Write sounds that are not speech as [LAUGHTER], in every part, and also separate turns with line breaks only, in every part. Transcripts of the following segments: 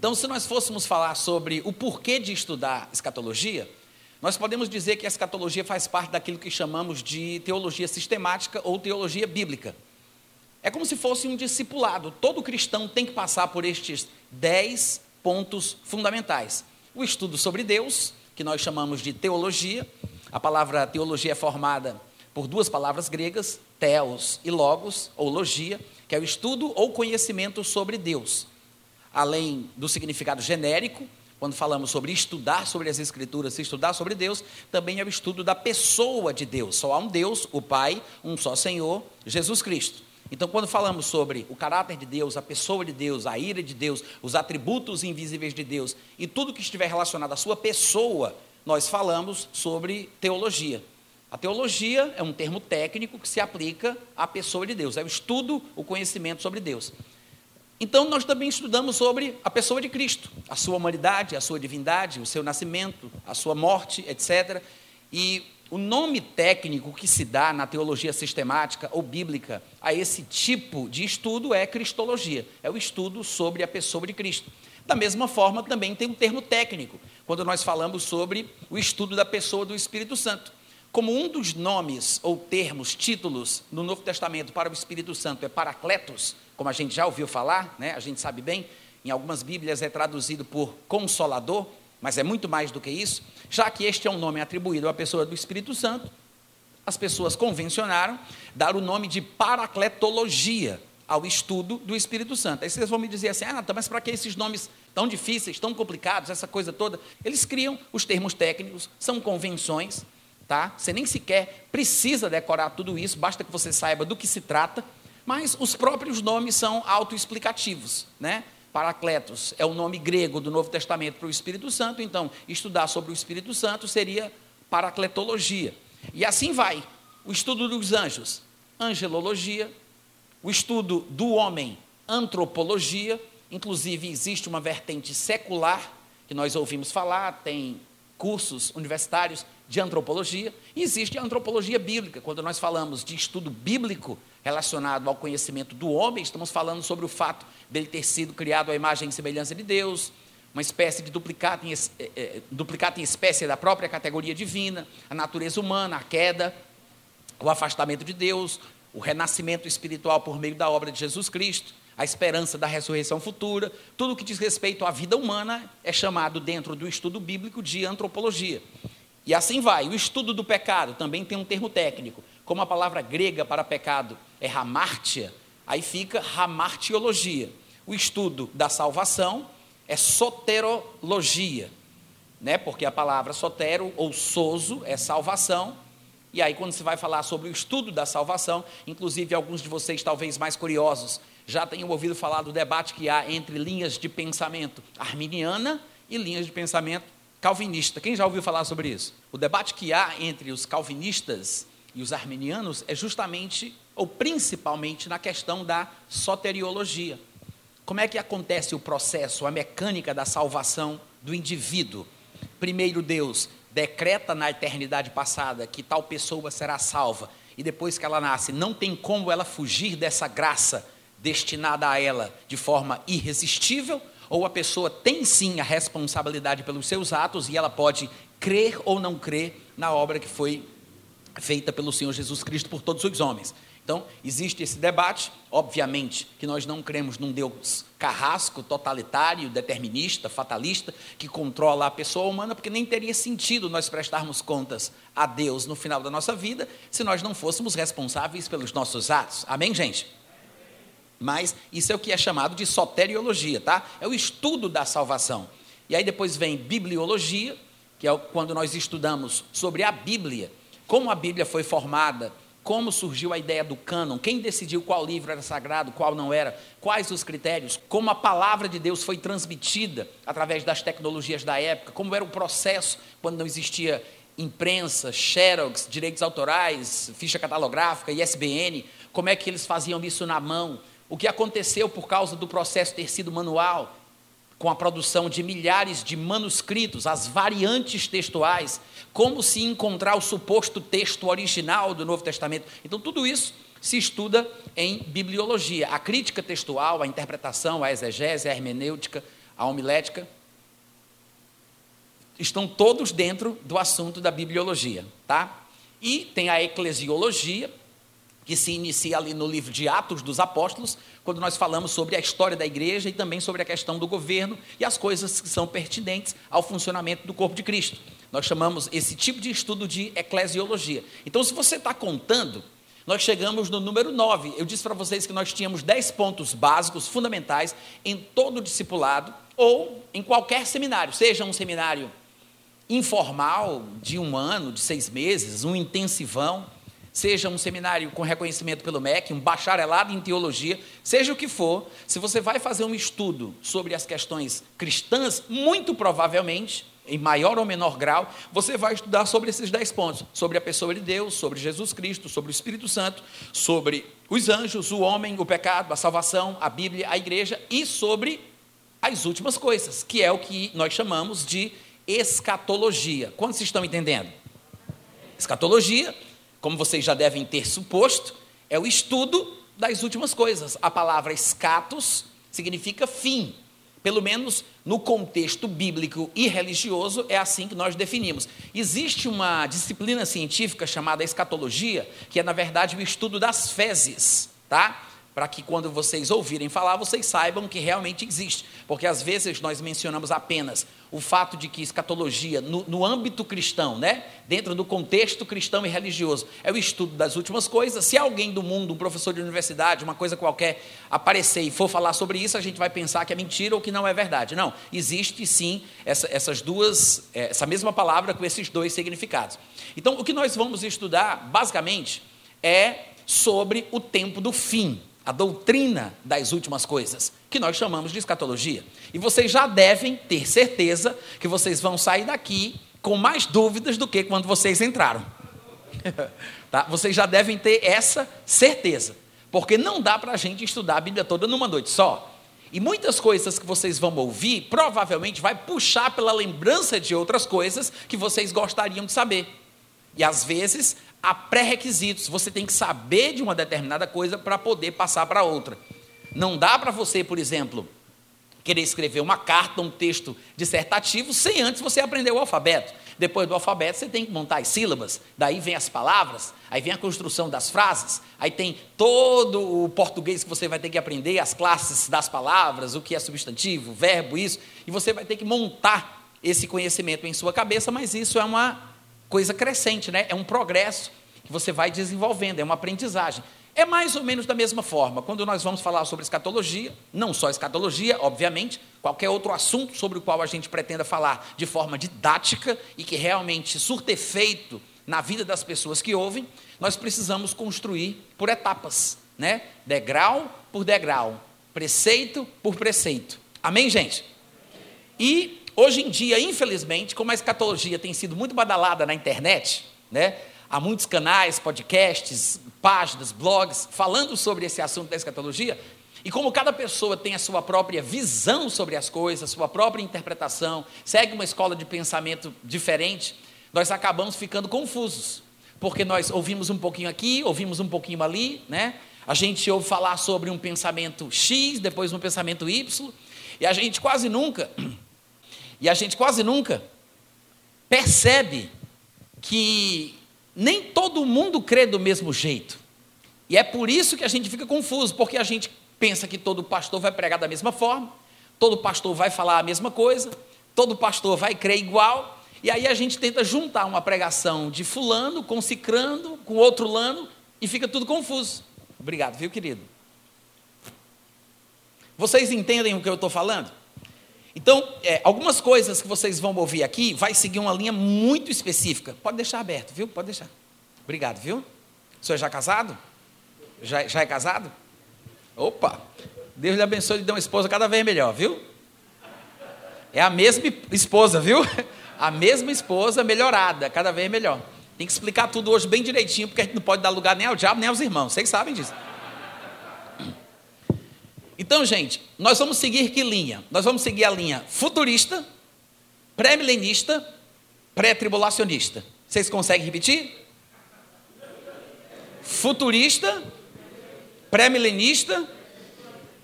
Então, se nós fôssemos falar sobre o porquê de estudar escatologia, nós podemos dizer que a escatologia faz parte daquilo que chamamos de teologia sistemática ou teologia bíblica. É como se fosse um discipulado. Todo cristão tem que passar por estes dez pontos fundamentais: o estudo sobre Deus, que nós chamamos de teologia. A palavra teologia é formada por duas palavras gregas, theos e logos, ou logia, que é o estudo ou conhecimento sobre Deus. Além do significado genérico, quando falamos sobre estudar sobre as Escrituras, estudar sobre Deus, também é o estudo da pessoa de Deus. Só há um Deus, o Pai, um só Senhor, Jesus Cristo. Então, quando falamos sobre o caráter de Deus, a pessoa de Deus, a ira de Deus, os atributos invisíveis de Deus e tudo que estiver relacionado à sua pessoa, nós falamos sobre teologia. A teologia é um termo técnico que se aplica à pessoa de Deus, é o estudo, o conhecimento sobre Deus. Então, nós também estudamos sobre a pessoa de Cristo, a sua humanidade, a sua divindade, o seu nascimento, a sua morte, etc. E o nome técnico que se dá na teologia sistemática ou bíblica a esse tipo de estudo é cristologia, é o estudo sobre a pessoa de Cristo. Da mesma forma, também tem um termo técnico, quando nós falamos sobre o estudo da pessoa do Espírito Santo. Como um dos nomes ou termos, títulos no Novo Testamento para o Espírito Santo é Paracletos, como a gente já ouviu falar, né? a gente sabe bem, em algumas Bíblias é traduzido por Consolador, mas é muito mais do que isso. Já que este é um nome atribuído à pessoa do Espírito Santo, as pessoas convencionaram dar o nome de paracletologia ao estudo do Espírito Santo. Aí vocês vão me dizer assim: ah, mas para que esses nomes tão difíceis, tão complicados, essa coisa toda? Eles criam os termos técnicos, são convenções tá? Você nem sequer precisa decorar tudo isso, basta que você saiba do que se trata, mas os próprios nomes são autoexplicativos, né? Paracletos é o nome grego do Novo Testamento para o Espírito Santo, então estudar sobre o Espírito Santo seria paracletologia. E assim vai. O estudo dos anjos, angelologia, o estudo do homem, antropologia, inclusive existe uma vertente secular que nós ouvimos falar, tem cursos universitários de antropologia, e existe a antropologia bíblica. Quando nós falamos de estudo bíblico relacionado ao conhecimento do homem, estamos falando sobre o fato dele ter sido criado à imagem e semelhança de Deus, uma espécie de duplicado em, é, duplicado em espécie da própria categoria divina, a natureza humana, a queda, o afastamento de Deus, o renascimento espiritual por meio da obra de Jesus Cristo, a esperança da ressurreição futura, tudo que diz respeito à vida humana é chamado dentro do estudo bíblico de antropologia. E assim vai. O estudo do pecado também tem um termo técnico. Como a palavra grega para pecado é hamartia, aí fica hamartiologia. O estudo da salvação é soterologia, né? porque a palavra sotero ou soso é salvação. E aí, quando se vai falar sobre o estudo da salvação, inclusive alguns de vocês, talvez mais curiosos, já tenham ouvido falar do debate que há entre linhas de pensamento arminiana e linhas de pensamento calvinista. Quem já ouviu falar sobre isso? O debate que há entre os calvinistas e os arminianos é justamente, ou principalmente, na questão da soteriologia. Como é que acontece o processo, a mecânica da salvação do indivíduo? Primeiro, Deus decreta na eternidade passada que tal pessoa será salva, e depois que ela nasce, não tem como ela fugir dessa graça destinada a ela de forma irresistível, ou a pessoa tem sim a responsabilidade pelos seus atos e ela pode crer ou não crer na obra que foi feita pelo Senhor Jesus Cristo por todos os homens. Então, existe esse debate, obviamente que nós não cremos num Deus carrasco, totalitário, determinista, fatalista, que controla a pessoa humana, porque nem teria sentido nós prestarmos contas a Deus no final da nossa vida, se nós não fôssemos responsáveis pelos nossos atos. Amém, gente? Mas isso é o que é chamado de soteriologia, tá? É o estudo da salvação. E aí depois vem bibliologia, que é quando nós estudamos sobre a Bíblia, como a Bíblia foi formada, como surgiu a ideia do cânon, quem decidiu qual livro era sagrado, qual não era, quais os critérios, como a palavra de Deus foi transmitida através das tecnologias da época, como era o processo quando não existia imprensa, xerox, direitos autorais, ficha catalográfica, ISBN, como é que eles faziam isso na mão, o que aconteceu por causa do processo ter sido manual, com a produção de milhares de manuscritos, as variantes textuais, como se encontrar o suposto texto original do Novo Testamento. Então, tudo isso se estuda em bibliologia. A crítica textual, a interpretação, a exegese, a hermenêutica, a homilética, estão todos dentro do assunto da bibliologia, tá? E tem a eclesiologia, que se inicia ali no livro de Atos dos Apóstolos, quando nós falamos sobre a história da igreja e também sobre a questão do governo e as coisas que são pertinentes ao funcionamento do corpo de Cristo. Nós chamamos esse tipo de estudo de eclesiologia. Então, se você está contando, nós chegamos no número 9. Eu disse para vocês que nós tínhamos 10 pontos básicos, fundamentais, em todo o discipulado ou em qualquer seminário, seja um seminário informal, de um ano, de seis meses, um intensivão, seja um seminário com reconhecimento pelo MEC, um bacharelado em teologia, seja o que for, se você vai fazer um estudo sobre as questões cristãs, muito provavelmente, em maior ou menor grau, você vai estudar sobre esses dez pontos: sobre a pessoa de Deus, sobre Jesus Cristo, sobre o Espírito Santo, sobre os anjos, o homem, o pecado, a salvação, a Bíblia, a igreja e sobre as últimas coisas, que é o que nós chamamos de escatologia. Quantos estão entendendo? Escatologia, como vocês já devem ter suposto, é o estudo das últimas coisas. A palavra escatos significa fim. Pelo menos no contexto bíblico e religioso, é assim que nós definimos. Existe uma disciplina científica chamada escatologia, que é, na verdade, o estudo das fezes, tá? para que quando vocês ouvirem falar, vocês saibam que realmente existe. Porque às vezes nós mencionamos apenas o fato de que escatologia, no, no, âmbito cristão, né? dentro do contexto cristão e religioso, é o estudo das últimas coisas. Se alguém do mundo, um professor de universidade, uma coisa qualquer, aparecer e for falar sobre isso, a gente vai pensar que é mentira ou que não é verdade. Não, existe sim essa, essas duas, é, essa mesma palavra com esses dois significados. Então, o que nós vamos estudar, basicamente, é sobre o tempo do fim a doutrina das últimas coisas, que nós chamamos de escatologia. E vocês já devem ter certeza que vocês vão sair daqui com mais dúvidas do que quando vocês entraram. [LAUGHS] tá? Vocês já devem ter essa certeza, porque não dá para a gente estudar a Bíblia toda numa noite só. E muitas coisas que vocês vão ouvir provavelmente vai puxar pela lembrança de outras coisas que vocês gostariam de saber. E às vezes há pré-requisitos. Você tem que saber de uma determinada coisa para poder passar para outra. Não dá para você, por exemplo, querer escrever uma carta, um texto dissertativo, sem antes você aprender o alfabeto. Depois do alfabeto, você tem que montar as sílabas, daí vem as palavras, aí vem a construção das frases, aí tem todo o português que você vai ter que aprender, as classes das palavras, o que é substantivo, verbo, isso, e você vai ter que montar esse conhecimento em sua cabeça, mas isso é uma coisa crescente, né? É um progresso que você vai desenvolvendo, é uma aprendizagem. É mais ou menos da mesma forma, quando nós vamos falar sobre escatologia, não só escatologia, obviamente, qualquer outro assunto sobre o qual a gente pretenda falar de forma didática e que realmente surte efeito na vida das pessoas que ouvem, nós precisamos construir por etapas, né? Degrau por degrau, preceito por preceito. Amém, gente? E Hoje em dia, infelizmente, como a escatologia tem sido muito badalada na internet, né? Há muitos canais, podcasts, páginas, blogs falando sobre esse assunto da escatologia, e como cada pessoa tem a sua própria visão sobre as coisas, sua própria interpretação, segue uma escola de pensamento diferente, nós acabamos ficando confusos, porque nós ouvimos um pouquinho aqui, ouvimos um pouquinho ali, né? A gente ouve falar sobre um pensamento X, depois um pensamento Y, e a gente quase nunca [CLEARS THROAT] e a gente quase nunca percebe que nem todo mundo crê do mesmo jeito. E é por isso que a gente fica confuso, porque a gente pensa que todo pastor vai pregar da mesma forma, todo pastor vai falar a mesma coisa, todo pastor vai crer igual, e aí a gente tenta juntar uma pregação de fulano com cicrando, com outro lano, e fica tudo confuso. Obrigado, viu, querido? Vocês entendem o que eu estou falando? Então, é, algumas coisas que vocês vão ouvir aqui vai seguir uma linha muito específica. Pode deixar aberto, viu? Pode deixar. Obrigado, viu? O senhor já é casado? Já, já é casado? Opa! Deus lhe abençoe e lhe dê uma esposa cada vez melhor, viu? É a mesma esposa, viu? [LAUGHS] A mesma esposa melhorada, cada vez melhor. Tem que explicar tudo hoje bem direitinho, porque a gente não pode dar lugar nem ao diabo nem aos irmãos. Vocês sabem disso. Então, gente, nós vamos seguir que linha? Nós vamos seguir a linha futurista, pré-milenista, pré-tribulacionista. Vocês conseguem repetir? Futurista, pré-milenista,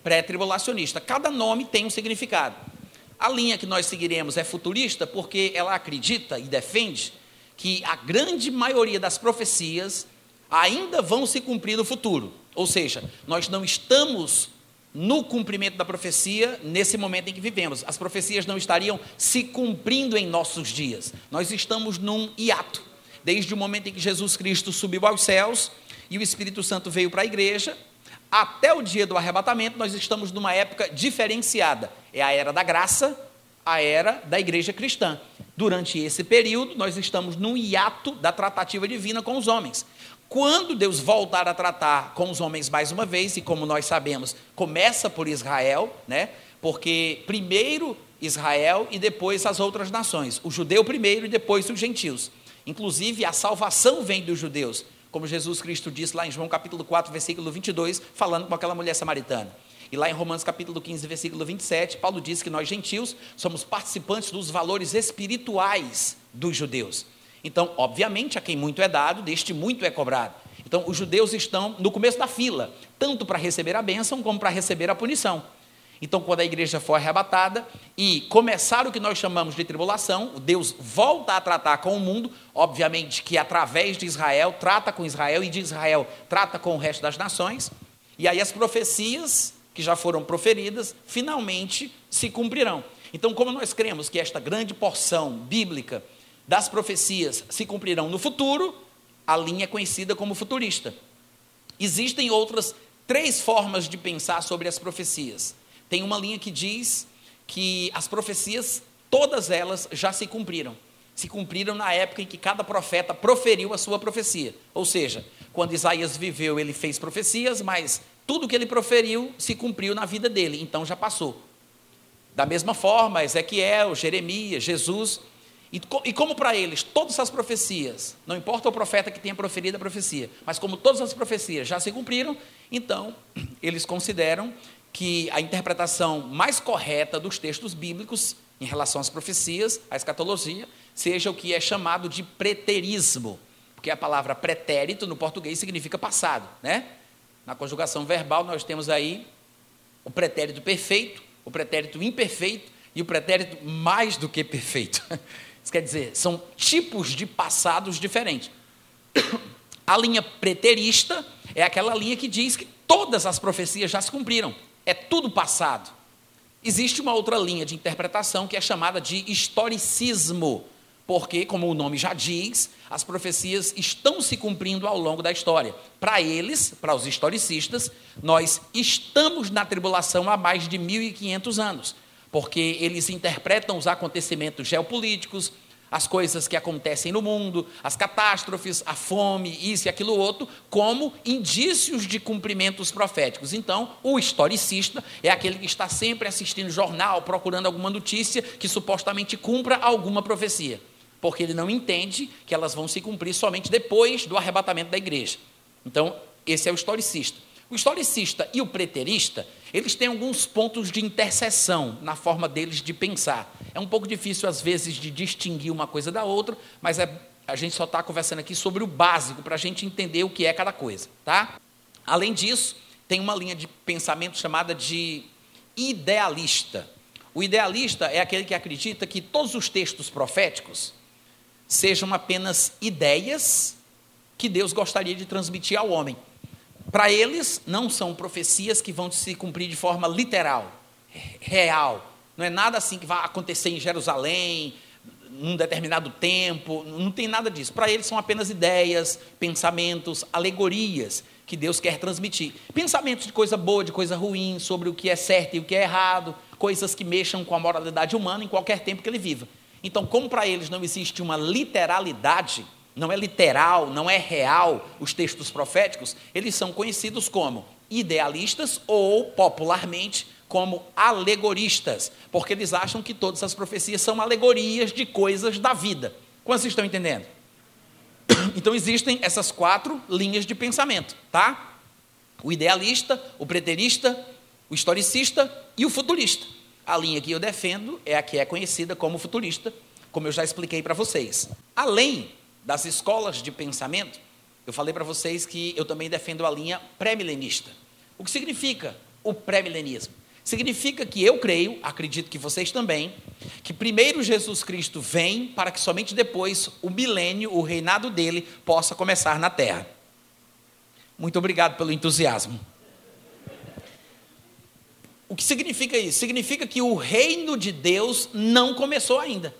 pré-tribulacionista. Cada nome tem um significado. A linha que nós seguiremos é futurista porque ela acredita e defende que a grande maioria das profecias ainda vão se cumprir no futuro. Ou seja, nós não estamos no cumprimento da profecia nesse momento em que vivemos. As profecias não estariam se cumprindo em nossos dias. Nós estamos num hiato. Desde o momento em que Jesus Cristo subiu aos céus e o Espírito Santo veio para a igreja, até o dia do arrebatamento, nós estamos numa época diferenciada. É a era da graça, a era da igreja cristã. Durante esse período, nós estamos num hiato da tratativa divina com os homens. Quando Deus voltar a tratar com os homens mais uma vez, e como nós sabemos, começa por Israel, né? Porque primeiro Israel e depois as outras nações. O judeu primeiro e depois os gentios. Inclusive, a salvação vem dos judeus, como Jesus Cristo disse lá em João capítulo 4, versículo 22, falando com aquela mulher samaritana. E lá em Romanos capítulo 15, versículo 27, Paulo diz que nós gentios somos participantes dos valores espirituais dos judeus. Então, obviamente, a quem muito é dado, deste muito é cobrado. Então, os judeus estão no começo da fila, tanto para receber a bênção como para receber a punição. Então, quando a igreja for arrebatada e começar o que nós chamamos de tribulação, Deus volta a tratar com o mundo, obviamente que através de Israel, trata com Israel e de Israel trata com o resto das nações, e aí as profecias que já foram proferidas finalmente se cumprirão. Então, como nós cremos que esta grande porção bíblica das profecias se cumprirão no futuro, a linha é conhecida como futurista. Existem outras três formas de pensar sobre as profecias. Tem uma linha que diz que as profecias, todas elas já se cumpriram. Se cumpriram na época em que cada profeta proferiu a sua profecia. Ou seja, quando Isaías viveu, ele fez profecias, mas tudo que ele proferiu se cumpriu na vida dele, então já passou. Da mesma forma, Ezequiel, Jeremias, Jesus, e, e como para eles todas as profecias, não importa o profeta que tenha proferido a profecia, mas como todas as profecias já se cumpriram, então [CLEARS THROAT] eles consideram que a interpretação mais correta dos textos bíblicos em relação às profecias, à escatologia, seja o que é chamado de preterismo, porque a palavra pretérito no português significa passado, né? Na conjugação verbal nós temos aí o pretérito perfeito, o pretérito imperfeito e o pretérito mais do que perfeito. [LAUGHS] Isso quer dizer, são tipos de passados diferentes. A linha preterista é aquela linha que diz que todas as profecias já se cumpriram, é tudo passado. Existe uma outra linha de interpretação que é chamada de historicismo, porque, como o nome já diz, as profecias estão se cumprindo ao longo da história. Para eles, para os historicistas, nós estamos na tribulação há mais de 1500 anos porque eles interpretam os acontecimentos geopolíticos, as coisas que acontecem no mundo, as catástrofes, a fome, isso e aquilo outro, como indícios de cumprimentos proféticos. Então, o historicista é aquele que está sempre assistindo jornal, procurando alguma notícia que supostamente cumpra alguma profecia, porque ele não entende que elas vão se cumprir somente depois do arrebatamento da igreja. Então, esse é o historicista. O historicista e o preterista, eles têm alguns pontos de interseção na forma deles de pensar. É um pouco difícil, às vezes, de distinguir uma coisa da outra, mas é, a gente só está conversando aqui sobre o básico, para a gente entender o que é cada coisa. Tá? Além disso, tem uma linha de pensamento chamada de idealista. O idealista é aquele que acredita que todos os textos proféticos sejam apenas ideias que Deus gostaria de transmitir ao homem. Para eles, não são profecias que vão se cumprir de forma literal, real. Não é nada assim que vai acontecer em Jerusalém, num determinado tempo, não tem nada disso. Para eles são apenas ideias, pensamentos, alegorias que Deus quer transmitir. Pensamentos de coisa boa, de coisa ruim, sobre o que é certo e o que é errado, coisas que mexam com a moralidade humana em qualquer tempo que ele viva. Então, como para eles não existe uma literalidade, não é literal, não é real os textos proféticos, eles são conhecidos como idealistas ou, popularmente, como alegoristas, porque eles acham que todas as profecias são alegorias de coisas da vida. Quantos estão entendendo? [COUGHS] Então existem essas quatro linhas de pensamento, tá? O idealista, o preterista, o historicista e o futurista. A linha que eu defendo é a que é conhecida como futurista, como eu já expliquei para vocês. Além das escolas de pensamento, eu falei para vocês que eu também defendo a linha pré-milenista. O que significa o pré-milenismo? Significa que eu creio, acredito que vocês também, que primeiro Jesus Cristo vem para que somente depois o milênio, o reinado dele, possa começar na terra. Muito obrigado pelo entusiasmo. O que significa isso? Significa que o reino de Deus não começou ainda.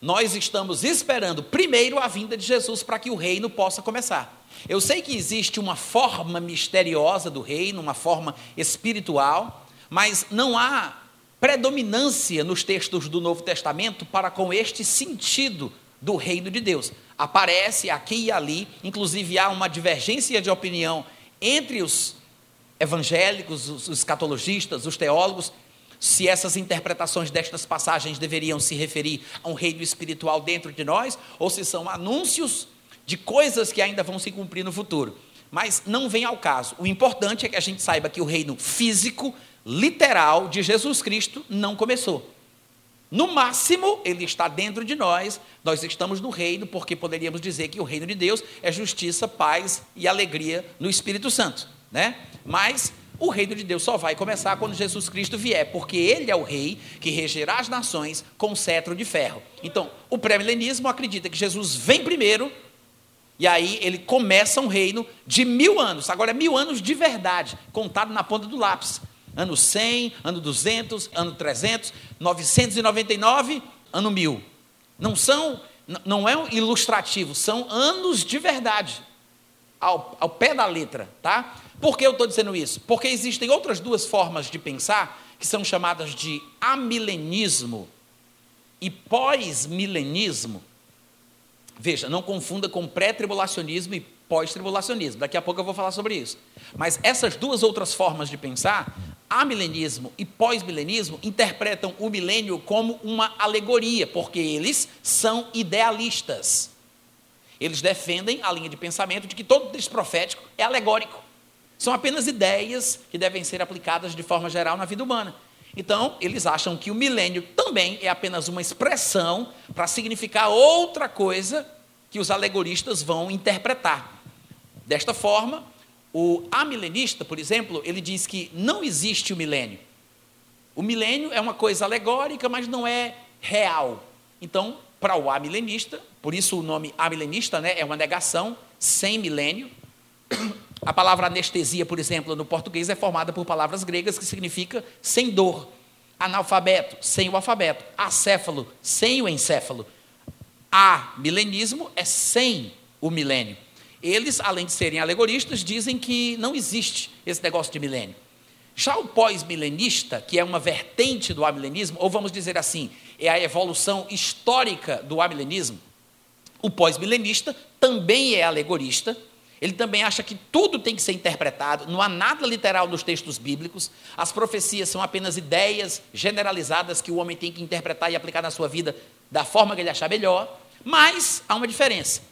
Nós estamos esperando primeiro a vinda de Jesus para que o reino possa começar. Eu sei que existe uma forma misteriosa do reino, uma forma espiritual, mas não há predominância nos textos do Novo Testamento para com este sentido do reino de Deus. Aparece aqui e ali, inclusive há uma divergência de opinião entre os evangélicos, os escatologistas, os teólogos, se essas interpretações destas passagens deveriam se referir a um reino espiritual dentro de nós, ou se são anúncios de coisas que ainda vão se cumprir no futuro. Mas não vem ao caso. O importante é que a gente saiba que o reino físico, literal de Jesus Cristo não começou. No máximo, ele está dentro de nós, nós estamos no reino, porque poderíamos dizer que o reino de Deus é justiça, paz e alegria no Espírito Santo, né? Mas o reino de Deus só vai começar quando Jesus Cristo vier, porque ele é o rei que regerá as nações com cetro de ferro. Então, o pré-milenismo acredita que Jesus vem primeiro, e aí ele começa um reino de mil anos. Agora, é mil anos de verdade, contado na ponta do lápis. Ano 100, ano 200, ano 300, 999, ano 1000. Não são, não é ilustrativo, são anos de verdade, ao, ao pé da letra, tá? Por que eu estou dizendo isso? Porque existem outras duas formas de pensar que são chamadas de amilenismo e pós-milenismo. Veja, não confunda com pré-tribulacionismo e pós-tribulacionismo. Daqui a pouco eu vou falar sobre isso. Mas essas duas outras formas de pensar, amilenismo e pós-milenismo, interpretam o milênio como uma alegoria, porque eles são idealistas. Eles defendem a linha de pensamento de que todo texto profético é alegórico. São apenas ideias que devem ser aplicadas de forma geral na vida humana. Então, eles acham que o milênio também é apenas uma expressão para significar outra coisa que os alegoristas vão interpretar. Desta forma, o amilenista, por exemplo, ele diz que não existe o milênio. O milênio é uma coisa alegórica, mas não é real. Então, para o amilenista, por isso o nome amilenista né, é uma negação sem milênio. A palavra anestesia, por exemplo, no português é formada por palavras gregas que significa sem dor. Analfabeto, sem o alfabeto. Acéfalo, sem o encéfalo. A milenismo é sem o milênio. Eles, além de serem alegoristas, dizem que não existe esse negócio de milênio. Já o pós-milenista, que é uma vertente do amilenismo, ou vamos dizer assim, é a evolução histórica do amilenismo, o pós-milenista também é alegorista, ele também acha que tudo tem que ser interpretado, não há nada literal nos textos bíblicos, as profecias são apenas ideias generalizadas que o homem tem que interpretar e aplicar na sua vida da forma que ele achar melhor, mas há uma diferença.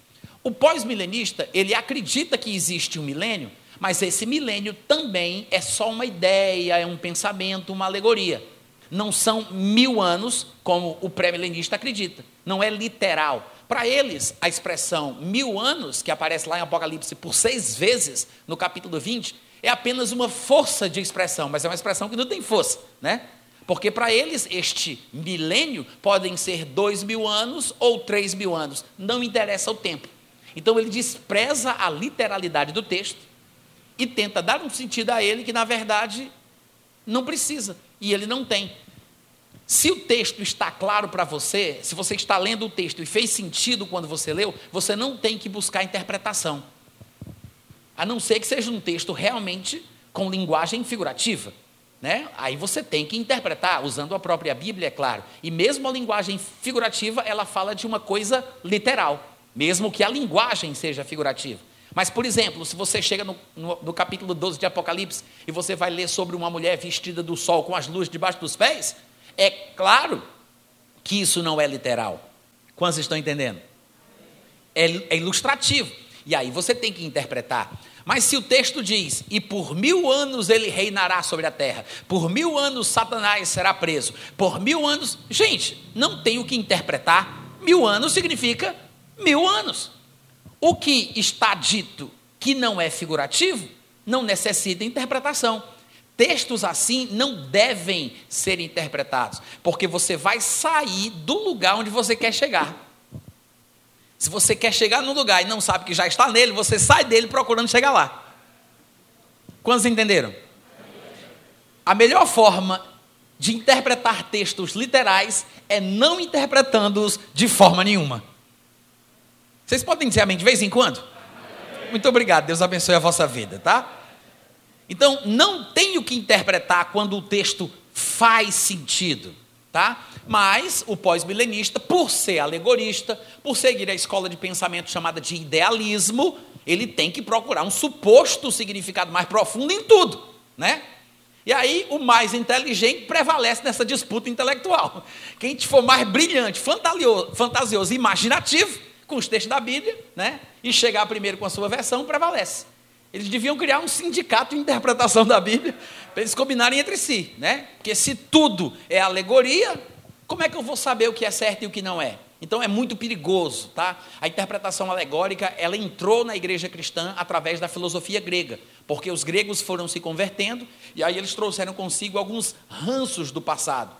O pós-milenista, ele acredita que existe um milênio, mas esse milênio também é só uma ideia, é um pensamento, uma alegoria. Não são mil anos, como o pré-milenista acredita. Não é literal. Para eles, a expressão mil anos, que aparece lá em Apocalipse por seis vezes no capítulo 20, é apenas uma força de expressão, mas é uma expressão que não tem força, né? Porque para eles, este milênio podem ser dois mil anos ou três mil anos, não interessa o tempo. Então ele despreza a literalidade do texto e tenta dar um sentido a ele que, na verdade, não precisa, e ele não tem. Se o texto está claro para você, se você está lendo o texto e fez sentido quando você leu, você não tem que buscar interpretação. A não ser que seja um texto realmente com linguagem figurativa. Né? Aí você tem que interpretar, usando a própria Bíblia, é claro. E mesmo a linguagem figurativa, ela fala de uma coisa literal, mesmo que a linguagem seja figurativa. Mas, por exemplo, se você chega no, no, no, capítulo 12 de Apocalipse e você vai ler sobre uma mulher vestida do sol com as luzes debaixo dos pés, é claro que isso não é literal. Quantos estão entendendo? É, é ilustrativo. E aí você tem que interpretar. Mas se o texto diz, e por mil anos ele reinará sobre a terra, por mil anos Satanás será preso, por mil anos. Gente, não tem o que interpretar. Mil anos significa mil anos. O que está dito que não é figurativo, não necessita interpretação. Textos assim não devem ser interpretados, porque você vai sair do lugar onde você quer chegar. Se você quer chegar num lugar e não sabe que já está nele, você sai dele procurando chegar lá. Quantos entenderam? A melhor forma de interpretar textos literais é não interpretando-os de forma nenhuma. Vocês podem dizer amém de vez em quando? Muito obrigado, Deus abençoe a vossa vida, tá? Então, não tenho que interpretar quando o texto faz sentido, tá? Mas o pós-milenista, por ser alegorista, por seguir a escola de pensamento chamada de idealismo, ele tem que procurar um suposto significado mais profundo em tudo, né? E aí o mais inteligente prevalece nessa disputa intelectual. Quem for mais brilhante, fantasioso, imaginativo com os textos da Bíblia, né? E chegar primeiro com a sua versão, prevalece. Eles deviam criar um sindicato de interpretação da Bíblia para eles combinarem entre si, né? Porque se tudo é alegoria, como é que eu vou saber o que é certo e o que não é? Então é muito perigoso, tá? A interpretação alegórica, ela entrou na igreja cristã através da filosofia grega, porque os gregos foram se convertendo e aí eles trouxeram consigo alguns ranços do passado.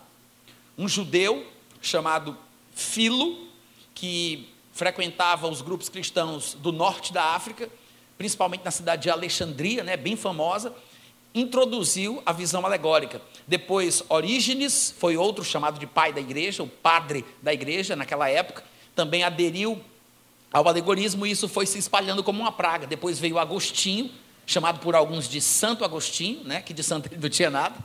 Um judeu chamado Filo, que frequentava os grupos cristãos do norte da África, principalmente na cidade de Alexandria, né, bem famosa, introduziu a visão alegórica. Depois, Orígenes foi outro chamado de pai da igreja, o padre da igreja naquela época, também aderiu ao alegorismo e isso foi se espalhando como uma praga. Depois veio Agostinho, chamado por alguns de Santo Agostinho, né, que de santo ele não tinha nada,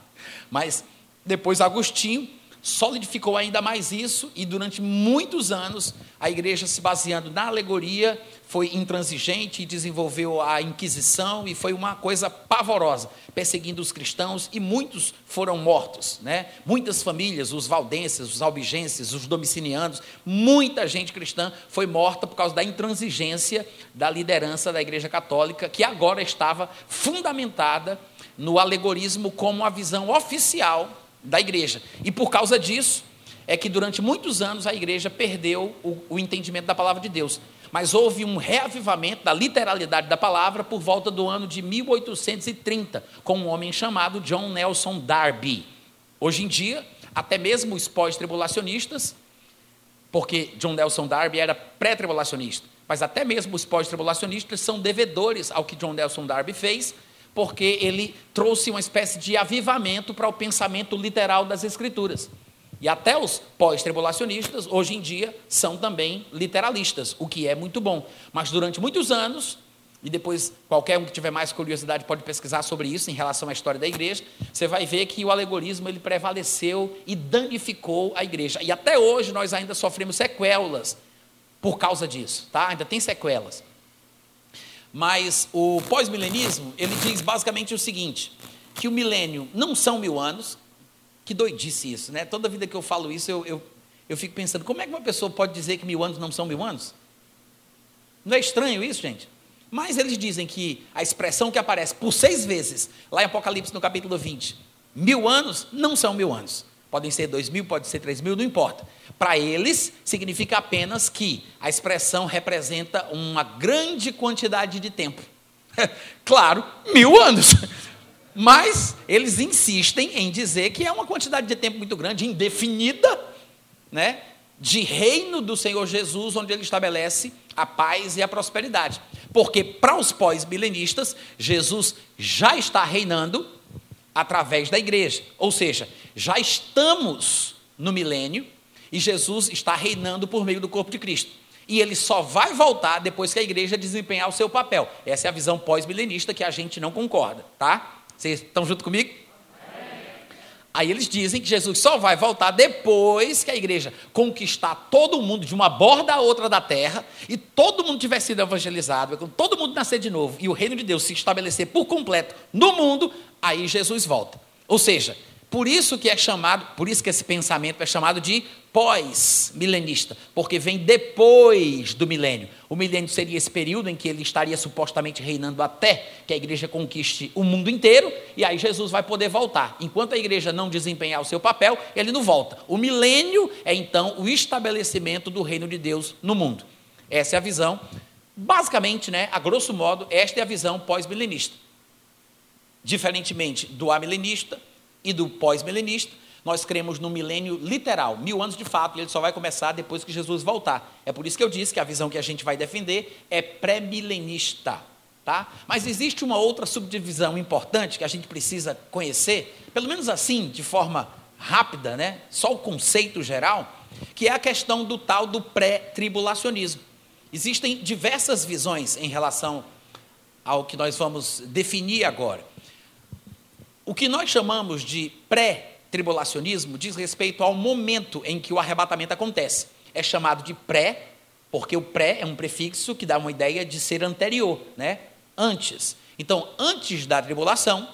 mas depois Agostinho solidificou ainda mais isso e durante muitos anos a igreja se baseando na alegoria foi intransigente e desenvolveu a Inquisição e foi uma coisa pavorosa, perseguindo os cristãos e muitos foram mortos, né? Muitas famílias, os valdenses, os albigenses, os domicilianos, muita gente cristã foi morta por causa da intransigência da liderança da Igreja Católica, que agora estava fundamentada no alegorismo como a visão oficial da igreja. E por causa disso, é que durante muitos anos a igreja perdeu o, o entendimento da palavra de Deus mas houve um reavivamento da literalidade da palavra por volta do ano de 1830, com um homem chamado John Nelson Darby. Hoje em dia, até mesmo os pós-tribulacionistas, porque John Nelson Darby era pré-tribulacionista, mas até mesmo os pós-tribulacionistas são devedores ao que John Nelson Darby fez, porque ele trouxe uma espécie de avivamento para o pensamento literal das Escrituras. E até os pós-tribulacionistas, hoje em dia, são também literalistas, o que é muito bom. Mas durante muitos anos, e depois qualquer um que tiver mais curiosidade pode pesquisar sobre isso em relação à história da igreja, você vai ver que o alegorismo ele prevaleceu e danificou a igreja. E até hoje nós ainda sofremos sequelas por causa disso, tá? Ainda tem sequelas. Mas o pós-milenismo, ele diz basicamente o seguinte, que o milênio não são mil anos, que doidice isso, né? Toda vida que eu falo isso, eu, eu, eu fico pensando, como é que uma pessoa pode dizer que mil anos não são mil anos? Não é estranho isso, gente? Mas eles dizem que a expressão que aparece por seis vezes, lá em Apocalipse, no capítulo 20, mil anos não são mil anos. Podem ser dois mil, pode ser três mil, não importa. Para eles, significa apenas que a expressão representa uma grande quantidade de tempo. [LAUGHS] claro, mil anos. [LAUGHS] Mas eles insistem em dizer que é uma quantidade de tempo muito grande, indefinida, né, de reino do Senhor Jesus, onde ele estabelece a paz e a prosperidade. Porque para os pós-milenistas, Jesus já está reinando através da igreja. Ou seja, já estamos no milênio e Jesus está reinando por meio do corpo de Cristo. E ele só vai voltar depois que a igreja desempenhar o seu papel. Essa é a visão pós-milenista que a gente não concorda, tá? Vocês estão junto comigo? Aí eles dizem que Jesus só vai voltar depois que a igreja conquistar todo mundo de uma borda a outra da terra e todo mundo tiver sido evangelizado, quando todo mundo nascer de novo e o reino de Deus se estabelecer por completo no mundo, aí Jesus volta. Ou seja, por isso que é chamado, por isso que esse pensamento é chamado de pós-milenista, porque vem depois do milênio. O milênio seria esse período em que ele estaria supostamente reinando até que a igreja conquiste o mundo inteiro, e aí Jesus vai poder voltar. Enquanto a igreja não desempenhar o seu papel, ele não volta. O milênio é então o estabelecimento do reino de Deus no mundo. Essa é a visão, basicamente, né, a grosso modo, esta é a visão pós-milenista. Diferentemente do amilenista e do pós-milenista, nós cremos no milênio literal, mil anos de fato, e ele só vai começar depois que Jesus voltar. É por isso que eu disse que a visão que a gente vai defender é pré-milenista. Tá? Mas existe uma outra subdivisão importante que a gente precisa conhecer, pelo menos assim, de forma rápida, né? só o conceito geral, que é a questão do tal do pré-tribulacionismo. Existem diversas visões em relação ao que nós vamos definir agora. O que nós chamamos de pré-tribulacionismo diz respeito ao momento em que o arrebatamento acontece. É chamado de pré, porque o pré é um prefixo que dá uma ideia de ser anterior, né? Antes. Então, antes da tribulação,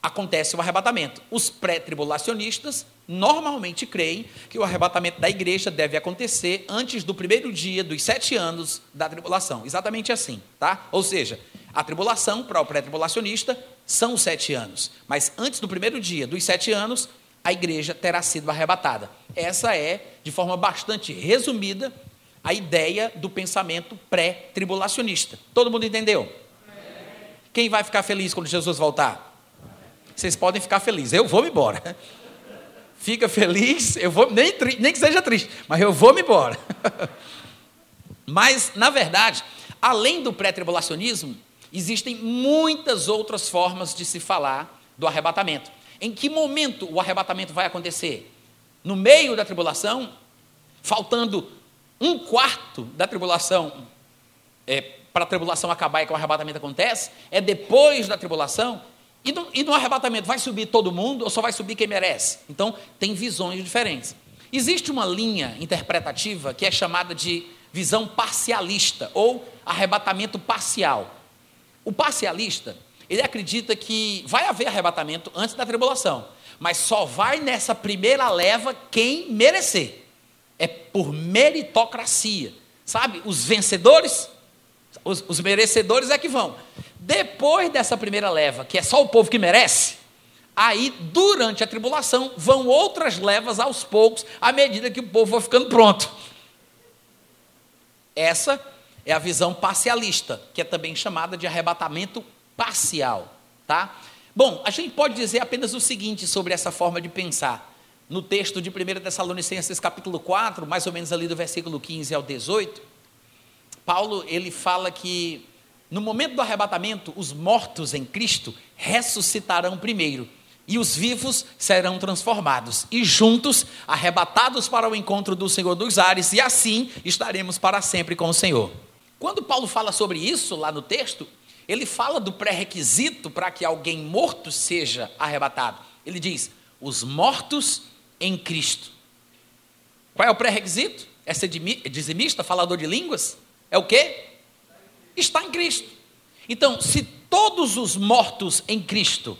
acontece o arrebatamento. Os pré-tribulacionistas normalmente creem que o arrebatamento da igreja deve acontecer antes do primeiro dia dos sete anos da tribulação. Exatamente assim, tá? Ou seja, a tribulação para o pré-tribulacionista são os sete anos, mas antes do primeiro dia dos sete anos, a igreja terá sido arrebatada. Essa é, de forma bastante resumida, a ideia do pensamento pré-tribulacionista. Todo mundo entendeu? Quem vai ficar feliz quando Jesus voltar? Vocês podem ficar felizes. Eu vou me embora. [LAUGHS] Fica feliz, eu vou, nem, nem que seja triste, mas eu vou me embora. [LAUGHS] Mas, na verdade, além do pré-tribulacionismo, existem muitas outras formas de se falar do arrebatamento. Em que momento o arrebatamento vai acontecer? No meio da tribulação, faltando um quarto da tribulação é, para a tribulação acabar e que o arrebatamento acontece? É depois da tribulação? E no, e no, arrebatamento, vai subir todo mundo ou só vai subir quem merece? Então, tem visões diferentes. Existe uma linha interpretativa que é chamada de visão parcialista ou arrebatamento parcial. O parcialista, ele acredita que vai haver arrebatamento antes da tribulação, mas só vai nessa primeira leva quem merecer. É por meritocracia. Sabe? Os vencedores, os, os merecedores é que vão. Depois dessa primeira leva, que é só o povo que merece, aí durante a tribulação vão outras levas aos poucos, à medida que o povo vai ficando pronto. Essa é a visão parcialista, que é também chamada de arrebatamento parcial, tá? Bom, a gente pode dizer apenas o seguinte sobre essa forma de pensar. No texto de 1 Tessalonicenses capítulo 4, mais ou menos ali do versículo 15 ao 18, Paulo ele fala que no momento do arrebatamento, os mortos em Cristo ressuscitarão primeiro, e os vivos serão transformados, e juntos arrebatados para o encontro do Senhor dos ares, e assim estaremos para sempre com o Senhor. Quando Paulo fala sobre isso lá no texto, ele fala do pré-requisito para que alguém morto seja arrebatado. Ele diz: os mortos em Cristo. Qual é o pré-requisito? É ser dizimista, falador de línguas? É o quê? está em Cristo. Então, se todos os mortos em Cristo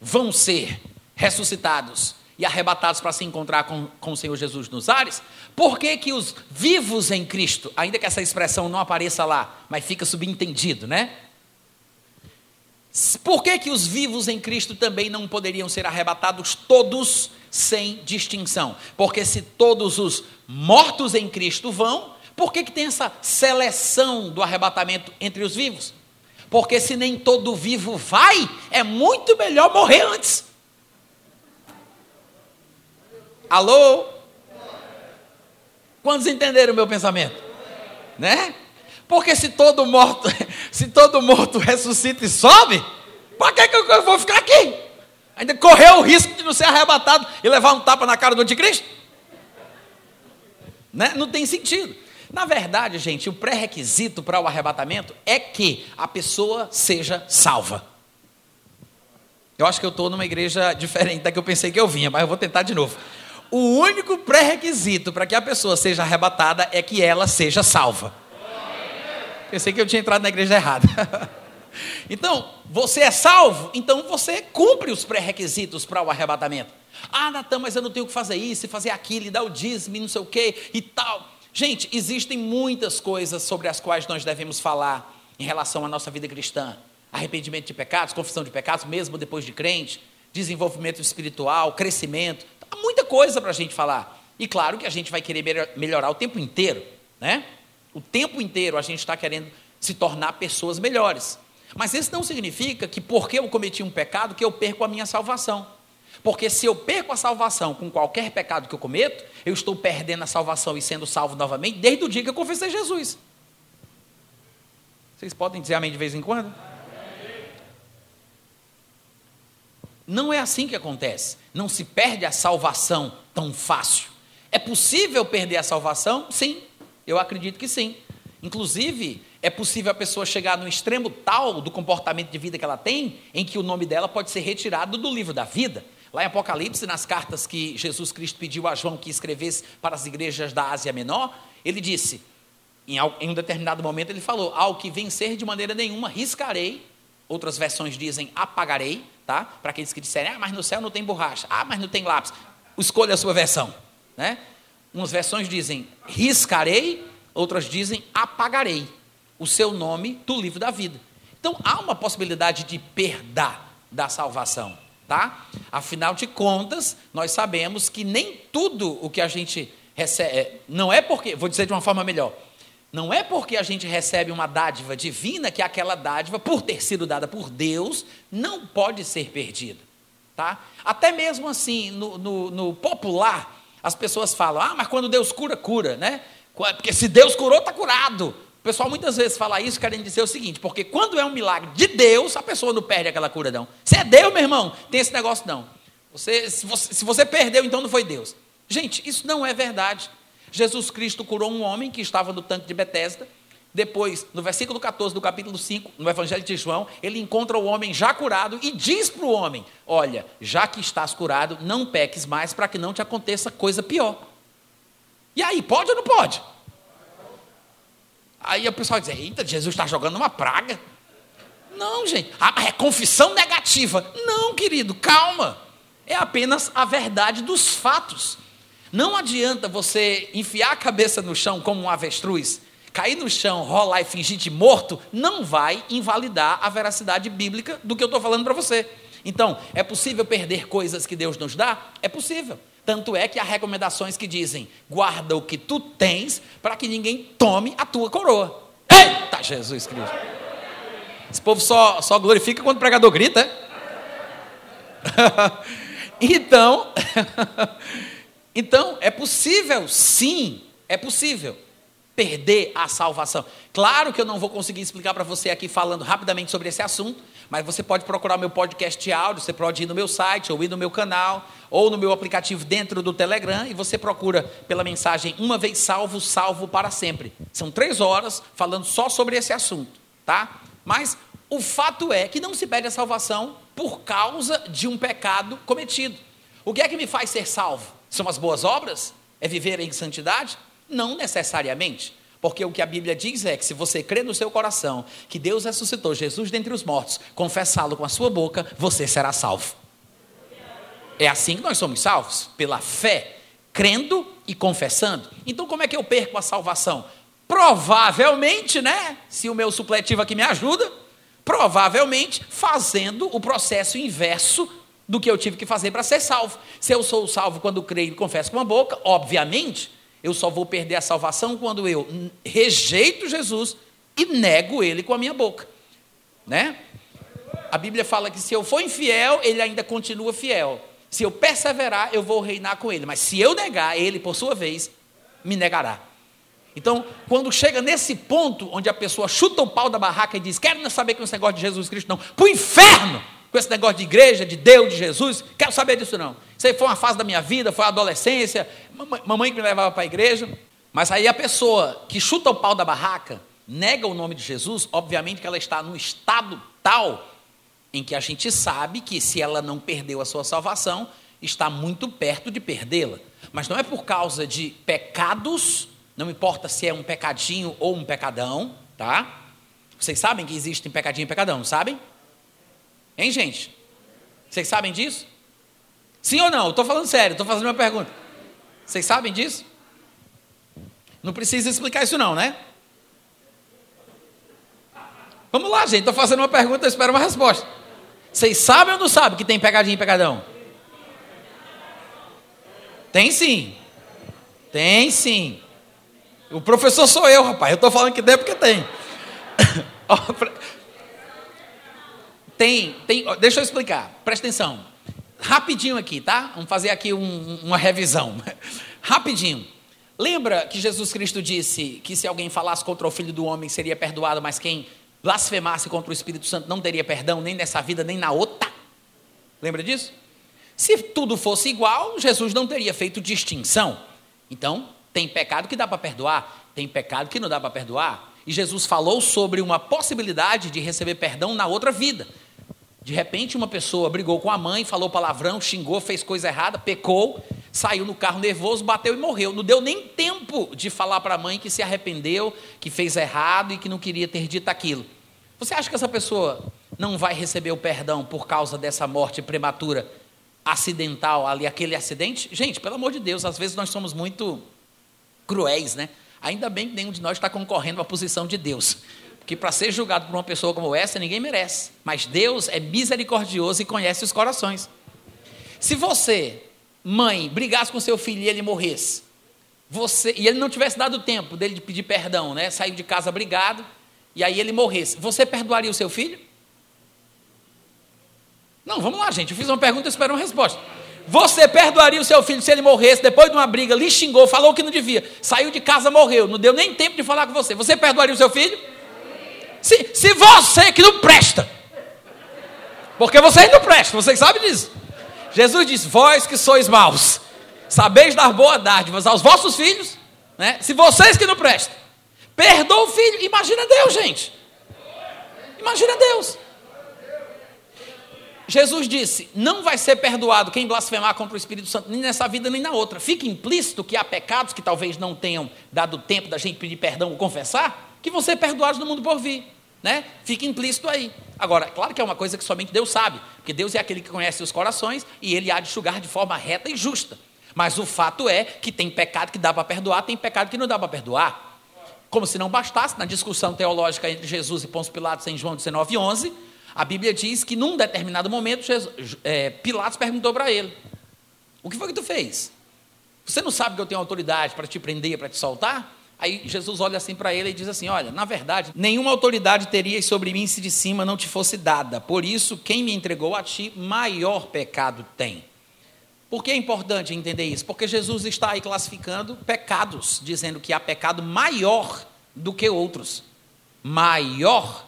vão ser ressuscitados e arrebatados para se encontrar com, com o Senhor Jesus nos ares, por que, que os vivos em Cristo, ainda que essa expressão não apareça lá, mas fica subentendido, né? Por que, que os vivos em Cristo também não poderiam ser arrebatados todos sem distinção? Porque se todos os mortos em Cristo vão, por que, que tem essa seleção do arrebatamento entre os vivos? Porque se nem todo vivo vai, é muito melhor morrer antes. Alô? Quantos entenderam o meu pensamento? Né? Porque se todo morto, [LAUGHS] se todo morto ressuscita e sobe, para que, que eu vou ficar aqui? Ainda correu o risco de não ser arrebatado e levar um tapa na cara do anticristo? Né? Não tem sentido. Na verdade, gente, o pré-requisito para o arrebatamento é que a pessoa seja salva. Eu acho que eu estou numa igreja [LAUGHS] diferente da que eu pensei que eu vinha, mas eu vou tentar de novo. O único pré-requisito para que a pessoa seja arrebatada é que ela seja salva. Pensei que eu tinha entrado na igreja errada. [LAUGHS] Então, você é salvo, então você cumpre os pré-requisitos para o arrebatamento. Ah, Natan, mas eu não tenho que fazer isso, fazer aquilo, e dar o dízimo, não sei o quê e tal. Gente, existem muitas coisas sobre as quais nós devemos falar em relação à nossa vida cristã: arrependimento de pecados, confissão de pecados, mesmo depois de crente, desenvolvimento espiritual, crescimento. Muita coisa para a gente falar. E claro que a gente vai querer melhorar o tempo inteiro, né? O tempo inteiro a gente está querendo se tornar pessoas melhores. Mas isso não significa que porque eu cometi um pecado que eu perco a minha salvação. Porque se eu perco a salvação com qualquer pecado que eu cometo, eu estou perdendo a salvação e sendo salvo novamente desde o dia que eu confessei Jesus. Vocês podem dizer amém de vez em quando? Não é assim que acontece. Não se perde a salvação tão fácil. É possível perder a salvação? Sim, eu acredito que sim. Inclusive, é possível a pessoa chegar no extremo tal do comportamento de vida que ela tem, em que o nome dela pode ser retirado do livro da vida. Lá em Apocalipse, nas cartas que Jesus Cristo pediu a João que escrevesse para as igrejas da Ásia Menor, ele disse, em um determinado momento, ele falou: Ao que vencer de maneira nenhuma, riscarei. Outras versões dizem apagarei, tá? Para aqueles que disserem, ah, mas no céu não tem borracha, ah, mas não tem lápis. Escolha a sua versão, né? Umas versões dizem riscarei, outras dizem apagarei o seu nome do livro da vida. Então há uma possibilidade de perda da salvação, tá? Afinal de contas, nós sabemos que nem tudo o que a gente recebe, é, não é porque, vou dizer de uma forma melhor, não é porque a gente recebe uma dádiva divina que aquela dádiva, por ter sido dada por Deus, não pode ser perdida. Tá? Até mesmo assim, no, no, no popular, as pessoas falam: ah, mas quando Deus cura, cura, né? Porque se Deus curou, está curado. O pessoal muitas vezes fala isso querendo dizer o seguinte: porque quando é um milagre de Deus, a pessoa não perde aquela cura, não. Se é Deus, meu irmão, tem esse negócio, não. Você, se, você, se você perdeu, então não foi Deus. Gente, isso não é verdade. Jesus Cristo curou um homem que estava no tanque de Betesda. Depois, no versículo 14 do capítulo 5, no Evangelho de João, ele encontra o homem já curado e diz para o homem: Olha, já que estás curado, não peques mais para que não te aconteça coisa pior. E aí, pode ou não pode? Aí o pessoal diz: Eita, Jesus está jogando uma praga. Não, gente. É confissão negativa. Não, querido, calma. É apenas a verdade dos fatos. Não adianta você enfiar a cabeça no chão como um avestruz, cair no chão, rolar e fingir de morto, não vai invalidar a veracidade bíblica do que eu estou falando para você. Então, é possível perder coisas que Deus nos dá? É possível. Tanto é que há recomendações que dizem: guarda o que tu tens, para que ninguém tome a tua coroa. Eita, Jesus Cristo! Esse povo só, só glorifica quando o pregador grita. É? [LAUGHS] então, [LAUGHS] Então, é possível, sim, é possível perder a salvação. Claro que eu não vou conseguir explicar para você aqui falando rapidamente sobre esse assunto, mas você pode procurar meu podcast de áudio, você pode ir no meu site, ou ir no meu canal, ou no meu aplicativo dentro do Telegram, e você procura pela mensagem Uma vez salvo, salvo para sempre. São três horas falando só sobre esse assunto, tá? Mas o fato é que não se perde a salvação por causa de um pecado cometido. O que é que me faz ser salvo? São as boas obras? É viver em santidade? Não necessariamente. Porque o que a Bíblia diz é que se você crê no seu coração que Deus ressuscitou Jesus dentre os mortos, confessá-lo com a sua boca, você será salvo. É assim que nós somos salvos, pela fé, crendo e confessando. Então, como é que eu perco a salvação? Provavelmente, né? Se o meu supletivo aqui me ajuda, provavelmente fazendo o processo inverso do que eu tive que fazer para ser salvo. Se eu sou salvo quando creio e confesso com a boca, obviamente, eu só vou perder a salvação quando eu rejeito Jesus e nego ele com a minha boca. Né? A Bíblia fala que se eu for infiel, ele ainda continua fiel. Se eu perseverar, eu vou reinar com ele. Mas se eu negar, ele, por sua vez, me negará. Então, quando chega nesse ponto onde a pessoa chuta o pau da barraca e diz: Quero não saber com esse negócio de Jesus Cristo, não, para o inferno, com esse negócio de igreja, de Deus, de Jesus. Quero saber disso não. Isso aí foi uma fase da minha vida, foi a adolescência, mamãe que me levava para a igreja. Mas aí a pessoa que chuta o pau da barraca, nega o nome de Jesus, obviamente que ela está num estado tal em que a gente sabe que se ela não perdeu a sua salvação, está muito perto de perdê-la. Mas não é por causa de pecados, não importa se é um pecadinho ou um pecadão, tá? Vocês sabem que existem pecadinho e pecadão, sabem? Hein, gente? Vocês sabem disso? Sim ou não? Estou falando sério, estou fazendo uma pergunta. Vocês sabem disso? Não precisa explicar isso, não, né? Vamos lá, gente. Estou fazendo uma pergunta, eu espero uma resposta. Vocês sabem ou não sabem que tem pegadinha e pegadão? Tem sim. Tem sim. O professor sou eu, rapaz. Eu estou falando que tem porque tem. [LAUGHS] Tem, tem, deixa eu explicar, presta atenção. Rapidinho aqui, tá? Vamos fazer aqui um, uma revisão. [LAUGHS] Rapidinho. Lembra que Jesus Cristo disse que se alguém falasse contra o Filho do Homem seria perdoado, mas quem blasfemasse contra o Espírito Santo não teria perdão nem nessa vida nem na outra? Lembra disso? Se tudo fosse igual, Jesus não teria feito distinção. Então, tem pecado que dá para perdoar, tem pecado que não dá para perdoar. E Jesus falou sobre uma possibilidade de receber perdão na outra vida. De repente, uma pessoa brigou com a mãe, falou palavrão, xingou, fez coisa errada, pecou, saiu no carro nervoso, bateu e morreu. Não deu nem tempo de falar para a mãe que se arrependeu, que fez errado e que não queria ter dito aquilo. Você acha que essa pessoa não vai receber o perdão por causa dessa morte prematura, acidental, ali, aquele acidente? Gente, pelo amor de Deus, às vezes nós somos muito cruéis, né? Ainda bem que nenhum de nós está concorrendo à posição de Deus. Porque para ser julgado por uma pessoa como essa, ninguém merece. Mas Deus é misericordioso e conhece os corações. Se você, mãe, brigasse com seu filho e ele morresse, você, e ele não tivesse dado tempo dele de pedir perdão, né? Saiu de casa brigado, e aí ele morresse, você perdoaria o seu filho? Não, vamos lá, gente. Eu fiz uma pergunta e espero uma resposta. Você perdoaria o seu filho se ele morresse depois de uma briga, lhe xingou, falou que não devia, saiu de casa, morreu, não deu nem tempo de falar com você. Você perdoaria o seu filho? Se, se você que não presta, porque vocês não prestam, vocês sabem disso. Jesus diz: Vós que sois maus, sabeis dar boa dádivas aos vossos filhos, né? se vocês que não prestam, perdoa o filho. Imagina Deus, gente. Imagina Deus. Jesus disse: Não vai ser perdoado quem blasfemar contra o Espírito Santo, nem nessa vida nem na outra. Fica implícito que há pecados que talvez não tenham dado tempo da gente pedir perdão ou confessar, que vão ser perdoados no mundo por vir né? Fica implícito aí. Agora, claro que é uma coisa que somente Deus sabe, porque Deus é aquele que conhece os corações e ele há de julgar de forma reta e justa. Mas o fato é que tem pecado que dá para perdoar, tem pecado que não dá para perdoar. Como se não bastasse, na discussão teológica entre Jesus e Pôncio Pilatos em João 19, 11, a Bíblia diz que num determinado momento Jesus, é, Pilatos perguntou para ele: O que foi que tu fez? Você não sabe que eu tenho autoridade para te prender, para te soltar? Aí Jesus olha assim para ele e diz assim: Olha, na verdade, nenhuma autoridade terias sobre mim se de cima não te fosse dada. Por isso, quem me entregou a ti, maior pecado tem. Por que é importante entender isso? Porque Jesus está aí classificando pecados, dizendo que há pecado maior do que outros. Maior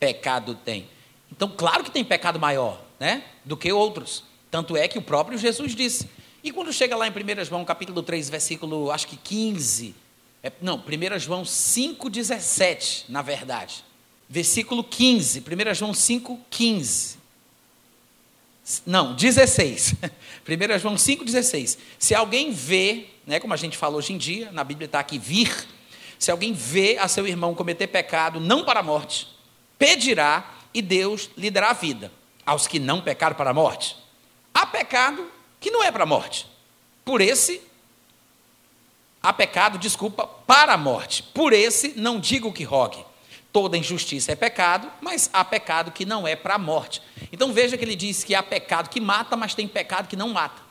pecado tem. Então, claro que tem pecado maior, né? Do que outros. Tanto é que o próprio Jesus disse. E quando chega lá em 1 João capítulo 3, versículo acho que 15, é, não, 1 João 5,17, na verdade. Versículo 15. 1 João 5,15. Não, 16. 1 [LAUGHS] João 5,16. Se alguém vê, né, como a gente fala hoje em dia, na Bíblia está aqui vir, se alguém vê a seu irmão cometer pecado, não para a morte, pedirá e Deus lhe dará vida. Aos que não pecaram para a morte. Há pecado que não é para a morte. Por esse Há pecado, desculpa, para a morte. Por esse não digo que rogue. Toda injustiça é pecado, mas há pecado que não é para a morte. Então veja que ele diz que há pecado que mata, mas tem pecado que não mata.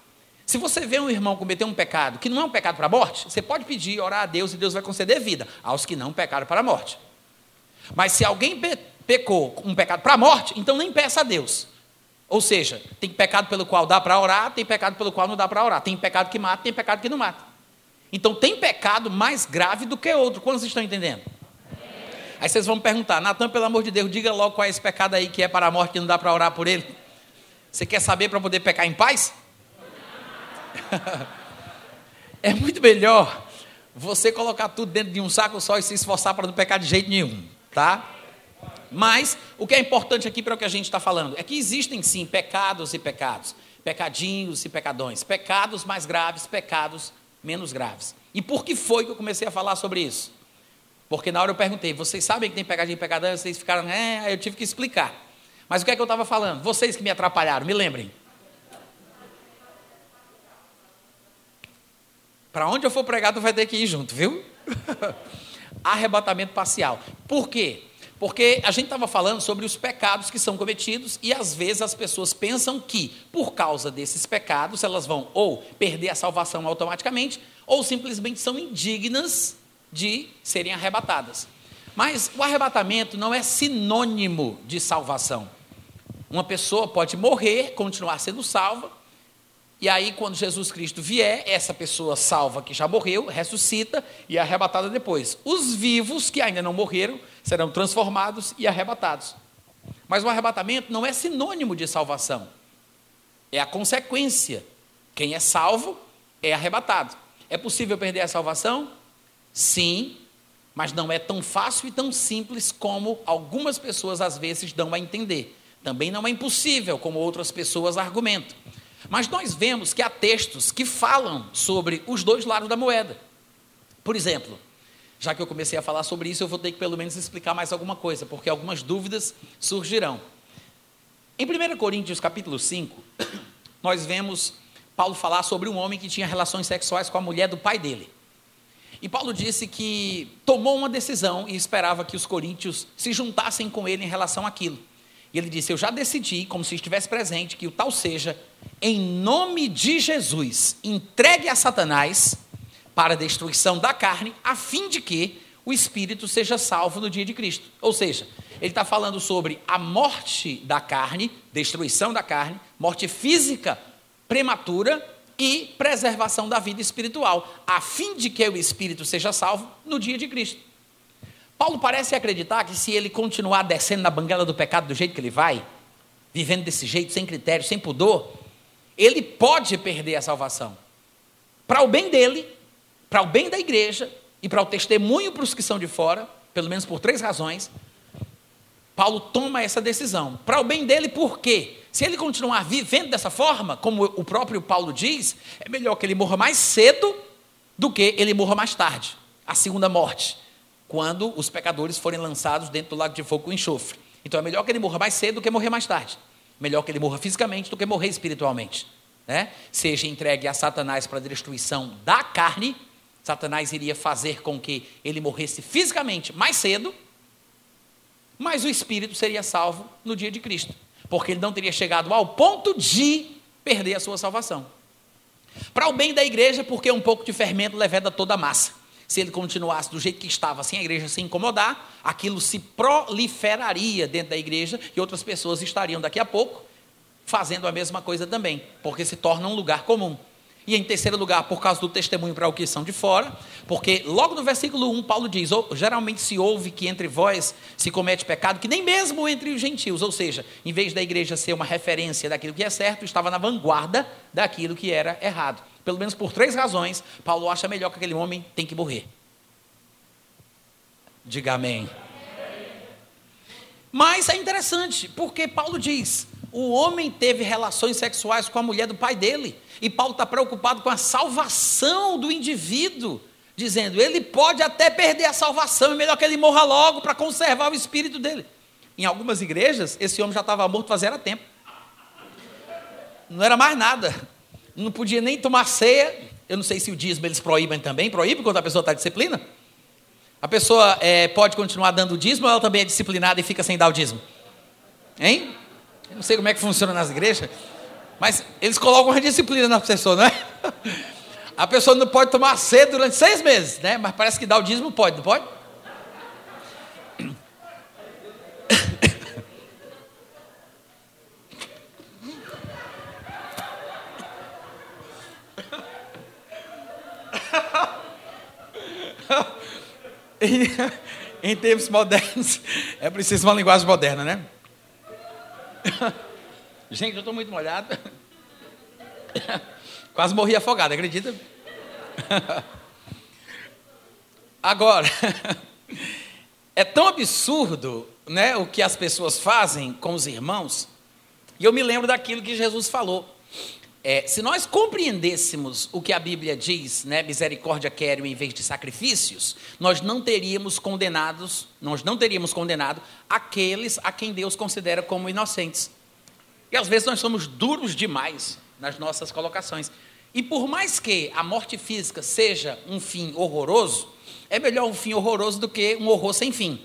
Se você vê um irmão cometer um pecado que não é um pecado para a morte, você pode pedir, orar a Deus e Deus vai conceder vida aos que não pecaram para a morte. Mas se alguém pecou um pecado para a morte, então nem peça a Deus. Ou seja, tem pecado pelo qual dá para orar, tem pecado pelo qual não dá para orar. Tem pecado que mata, tem pecado que não mata. Então tem pecado mais grave do que outro. Quantos estão entendendo? Aí vocês vão perguntar, Natan, pelo amor de Deus, diga logo qual é esse pecado aí que é para a morte que não dá para orar por ele. Você quer saber para poder pecar em paz? [LAUGHS] é muito melhor você colocar tudo dentro de um saco só e se esforçar para não pecar de jeito nenhum, tá? Mas o que é importante aqui para o que a gente está falando é que existem sim pecados e pecados, pecadinhos e pecadões, pecados mais graves, pecados menos graves. E por que foi que eu comecei a falar sobre isso? Porque na hora eu perguntei, vocês sabem que tem pegadinha e pegadão? Vocês ficaram, é, eu tive que explicar. Mas o que é que eu estava falando? Vocês que me atrapalharam, me lembrem. Para onde eu for pregar, tu vai ter que ir junto, viu? [LAUGHS] Arrebatamento parcial. Por quê? Porque a gente estava falando sobre os pecados que são cometidos e às vezes as pessoas pensam que, por causa desses pecados, elas vão ou perder a salvação automaticamente ou simplesmente são indignas de serem arrebatadas. Mas o arrebatamento não é sinônimo de salvação. Uma pessoa pode morrer, continuar sendo salva, e aí, quando Jesus Cristo vier, essa pessoa salva que já morreu, ressuscita e é arrebatada depois. Os vivos que ainda não morreram serão transformados e arrebatados. Mas o arrebatamento não é sinônimo de salvação, é a consequência. Quem é salvo é arrebatado. É possível perder a salvação? Sim, mas não é tão fácil e tão simples como algumas pessoas às vezes dão a entender. Também não é impossível, como outras pessoas argumentam. Mas nós vemos que há textos que falam sobre os dois lados da moeda. Por exemplo, já que eu comecei a falar sobre isso, eu vou ter que pelo menos explicar mais alguma coisa, porque algumas dúvidas surgirão. Em 1 Coríntios capítulo 5, [COUGHS] nós vemos Paulo falar sobre um homem que tinha relações sexuais com a mulher do pai dele. E Paulo disse que tomou uma decisão e esperava que os coríntios se juntassem com ele em relação àquilo. E ele disse: Eu já decidi, como se estivesse presente, que o tal seja, em nome de Jesus, entregue a Satanás para a destruição da carne, a fim de que o espírito seja salvo no dia de Cristo. Ou seja, ele está falando sobre a morte da carne, destruição da carne, morte física prematura e preservação da vida espiritual, a fim de que o espírito seja salvo no dia de Cristo. Paulo parece acreditar que se ele continuar descendo na banguela do pecado do jeito que ele vai, vivendo desse jeito, sem critério, sem pudor, ele pode perder a salvação. Para o bem dele, para o bem da igreja e para o testemunho para os que são de fora, pelo menos por três razões, Paulo toma essa decisão. Para o bem dele, por quê? Se ele continuar vivendo dessa forma, como o próprio Paulo diz, é melhor que ele morra mais cedo do que ele morra mais tarde a segunda morte quando os pecadores forem lançados dentro do lago de fogo com enxofre. Então é melhor que ele morra mais cedo do que morrer mais tarde. Melhor que ele morra fisicamente do que morrer espiritualmente. Né? Seja entregue a Satanás para a destruição da carne, Satanás iria fazer com que ele morresse fisicamente mais cedo, mas o espírito seria salvo no dia de Cristo, porque ele não teria chegado ao ponto de perder a sua salvação. Para o bem da igreja, porque um pouco de fermento leveda toda a massa se ele continuasse do jeito que estava, sem a igreja se incomodar, aquilo se proliferaria dentro da igreja e outras pessoas estariam daqui a pouco fazendo a mesma coisa também, porque se torna um lugar comum. E em terceiro lugar, por causa do testemunho para o que são de fora, porque logo no versículo 1, Paulo diz: geralmente se ouve que entre vós se comete pecado, que nem mesmo entre os gentios, ou seja, em vez da igreja ser uma referência daquilo que é certo, estava na vanguarda daquilo que era errado. Pelo menos por três razões, Paulo acha melhor que aquele homem tem que morrer. Diga amém. Mas é interessante, porque Paulo diz: o homem teve relações sexuais com a mulher do pai dele. E Paulo está preocupado com a salvação do indivíduo, dizendo: ele pode até perder a salvação, é melhor que ele morra logo para conservar o espírito dele. Em algumas igrejas, esse homem já estava morto fazia tempo. Não era mais nada não podia nem tomar ceia. Eu não sei se o dízimo eles proíbem também. Proíbe quando a pessoa está disciplina? A pessoa é, pode continuar dando o dízimo ou ela também é disciplinada e fica sem dar o dízimo? Hein? Eu não sei como é que funciona nas igrejas, mas eles colocam uma disciplina na pessoa, não é? A pessoa não pode tomar ceia durante seis meses, né? Mas parece que dar o dízimo pode, não pode? [LAUGHS] em, em tempos modernos, é preciso uma linguagem moderna, né? [LAUGHS] Gente, eu estou muito molhado. [LAUGHS] Quase morri afogado, acredita? [LAUGHS] Agora, é tão absurdo né, o que as pessoas fazem com os irmãos, e eu me lembro daquilo que Jesus falou. É, se nós compreendêssemos o que a Bíblia diz, né, misericórdia quero em vez de sacrifícios, nós não teríamos condenados, nós não teríamos condenado aqueles a quem Deus considera como inocentes. E às vezes nós somos duros demais nas nossas colocações. E por mais que a morte física seja um fim horroroso, é melhor um fim horroroso do que um horror sem fim.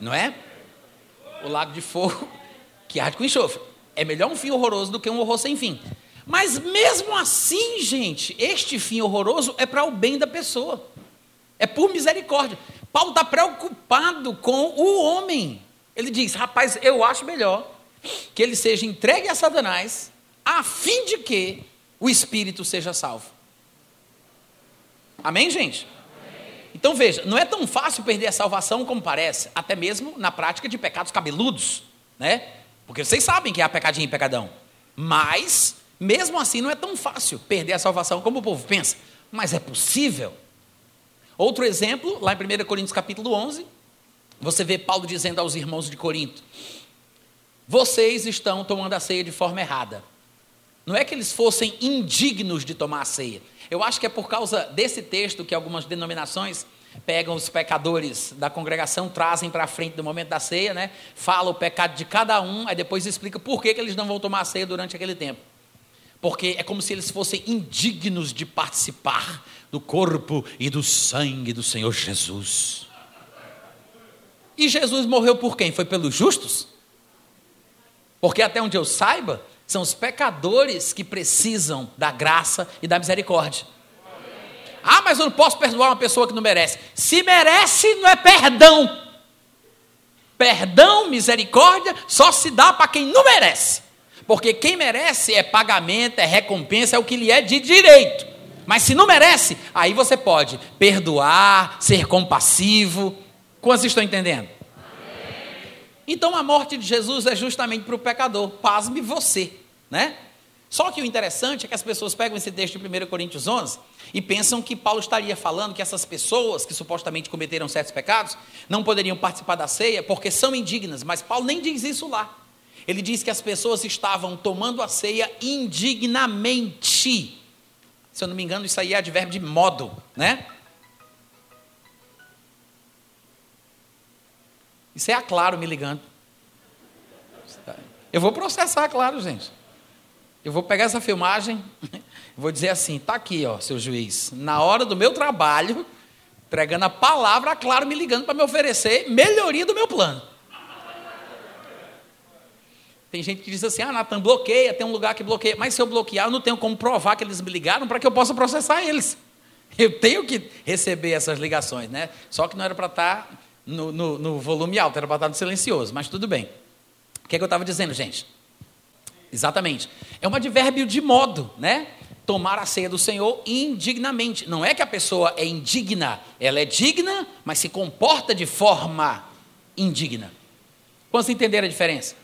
Não é? O lago de fogo [LAUGHS] que arde com enxofre. É melhor um fim horroroso do que um horror sem fim. Mas mesmo assim, gente, este fim horroroso é para o bem da pessoa. É por misericórdia. Paulo está preocupado com o homem. Ele diz: rapaz, eu acho melhor que ele seja entregue a Satanás, a fim de que o espírito seja salvo. Amém, gente? Então veja, não é tão fácil perder a salvação como parece, até mesmo na prática de pecados cabeludos, né? Porque vocês sabem que há pecadinho e pecadão. Mas, mesmo assim, não é tão fácil perder a salvação como o povo pensa. Mas é possível. Outro exemplo, lá em 1 Coríntios capítulo 11, você vê Paulo dizendo aos irmãos de Corinto: Vocês estão tomando a ceia de forma errada. Não é que eles fossem indignos de tomar a ceia. Eu acho que é por causa desse texto que algumas denominações pegam os pecadores da congregação, trazem para frente do momento da ceia, né? Fala o pecado de cada um, aí depois explica por que, que eles não vão tomar a ceia durante aquele tempo. Porque é como se eles fossem indignos de participar do corpo e do sangue do Senhor Jesus. E Jesus morreu por quem? Foi pelos justos? Porque até onde eu saiba, são os pecadores que precisam da graça e da misericórdia. Ah, mas eu não posso perdoar uma pessoa que não merece. Se merece, não é perdão. Perdão, misericórdia, só se dá para quem não merece. Porque quem merece é pagamento, é recompensa, é o que lhe é de direito. Mas se não merece, aí você pode perdoar, ser compassivo. Quantos estão entendendo? Então a morte de Jesus é justamente para o pecador. Pasme você né? Só que o interessante é que as pessoas pegam esse texto de 1 Coríntios 11 e pensam que Paulo estaria falando que essas pessoas que supostamente cometeram certos pecados não poderiam participar da ceia porque são indignas, mas Paulo nem diz isso lá. Ele diz que as pessoas estavam tomando a ceia indignamente. Se eu não me engano, isso aí é advérbio de modo, né? Isso é a Claro me ligando. Eu vou processar, claro, gente. Eu vou pegar essa filmagem, [LAUGHS] vou dizer assim: tá aqui, ó, seu juiz, na hora do meu trabalho, pregando a palavra, claro, me ligando para me oferecer melhoria do meu plano. Tem gente que diz assim: ah, Natan, bloqueia, tem um lugar que bloqueia. Mas se eu bloquear, eu não tenho como provar que eles me ligaram para que eu possa processar eles. [LAUGHS] Eu tenho que receber essas ligações, né? Só que não era para estar tá no, no, no volume alto, era para estar tá no silencioso, mas tudo bem. O que, é que eu estava dizendo, gente? Exatamente. É um advérbio de modo, né? Tomar a ceia do Senhor indignamente. Não é que a pessoa é indigna, ela é digna, mas se comporta de forma indigna. Quantos entenderam a diferença?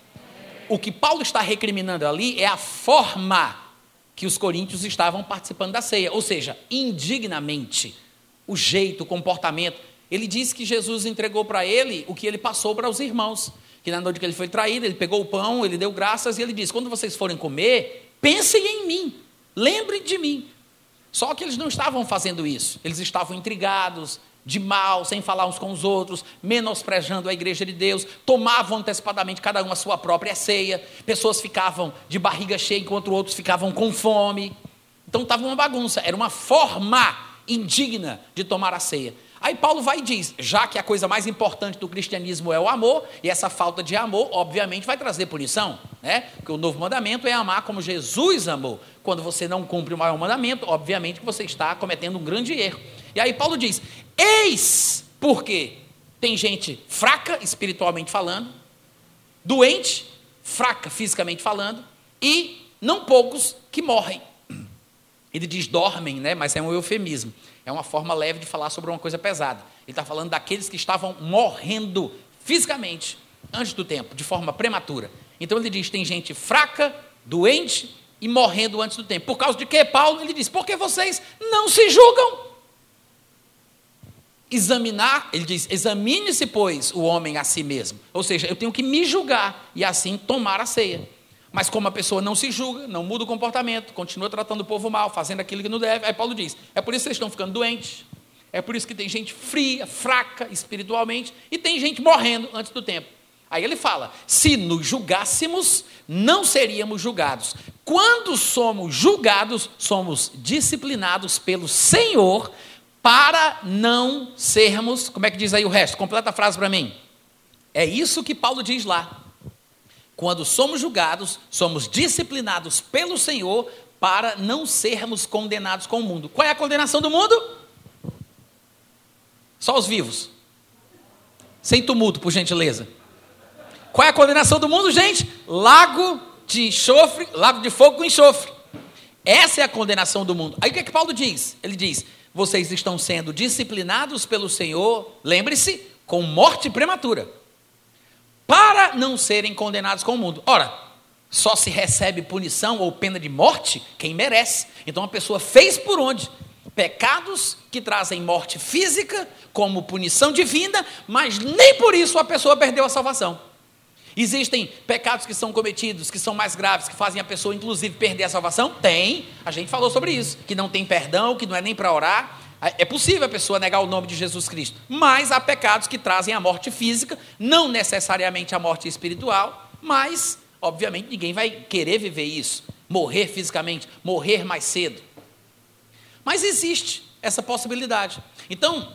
O que Paulo está recriminando ali é a forma que os coríntios estavam participando da ceia, ou seja, indignamente. O jeito, o comportamento. Ele diz que Jesus entregou para ele o que ele passou para os irmãos que na noite que ele foi traído, ele pegou o pão, ele deu graças e ele disse: Quando vocês forem comer, pensem em mim, lembrem de mim. Só que eles não estavam fazendo isso, eles estavam intrigados, de mal, sem falar uns com os outros, menosprejando a igreja de Deus, tomavam antecipadamente cada um a sua própria ceia, pessoas ficavam de barriga cheia enquanto outros ficavam com fome. Então estava uma bagunça, era uma forma indigna de tomar a ceia. Aí Paulo vai e diz: já que a coisa mais importante do cristianismo é o amor, e essa falta de amor, obviamente, vai trazer punição, né? Porque o novo mandamento é amar como Jesus amou. Quando você não cumpre o maior mandamento, obviamente que você está cometendo um grande erro. E aí Paulo diz: eis porque tem gente fraca espiritualmente falando, doente, fraca fisicamente falando, e não poucos que morrem. Ele diz dormem, né? Mas é um eufemismo. É uma forma leve de falar sobre uma coisa pesada. Ele está falando daqueles que estavam morrendo fisicamente antes do tempo, de forma prematura. Então ele diz: tem gente fraca, doente e morrendo antes do tempo. Por causa de quê, Paulo? Ele diz: porque vocês não se julgam. Examinar, ele diz: examine-se, pois, o homem a si mesmo. Ou seja, eu tenho que me julgar e assim tomar a ceia. Mas como a pessoa não se julga, não muda o comportamento, continua tratando o povo mal, fazendo aquilo que não deve, aí Paulo diz: é por isso que vocês estão ficando doentes, é por isso que tem gente fria, fraca espiritualmente, e tem gente morrendo antes do tempo. Aí ele fala: se nos julgássemos, não seríamos julgados. Quando somos julgados, somos disciplinados pelo Senhor para não sermos. Como é que diz aí o resto? Completa a frase para mim. É isso que Paulo diz lá. Quando somos julgados, somos disciplinados pelo Senhor para não sermos condenados com o mundo. Qual é a condenação do mundo? Só os vivos. Sem tumulto, por gentileza. Qual é a condenação do mundo, gente? Lago de enxofre, lago de fogo com enxofre. Essa é a condenação do mundo. Aí o que, é que Paulo diz? Ele diz: vocês estão sendo disciplinados pelo Senhor, lembre-se, com morte prematura, para não serem condenados com o mundo. Ora, só se recebe punição ou pena de morte quem merece. Então a pessoa fez por onde? Pecados que trazem morte física como punição divina, mas nem por isso a pessoa perdeu a salvação. Existem pecados que são cometidos, que são mais graves, que fazem a pessoa, inclusive, perder a salvação? Tem. A gente falou sobre isso. Que não tem perdão, que não é nem para orar. É possível a pessoa negar o nome de Jesus Cristo. Mas há pecados que trazem a morte física, não necessariamente a morte espiritual, mas, obviamente, ninguém vai querer viver isso. Morrer fisicamente, morrer mais cedo. Mas existe essa possibilidade. Então,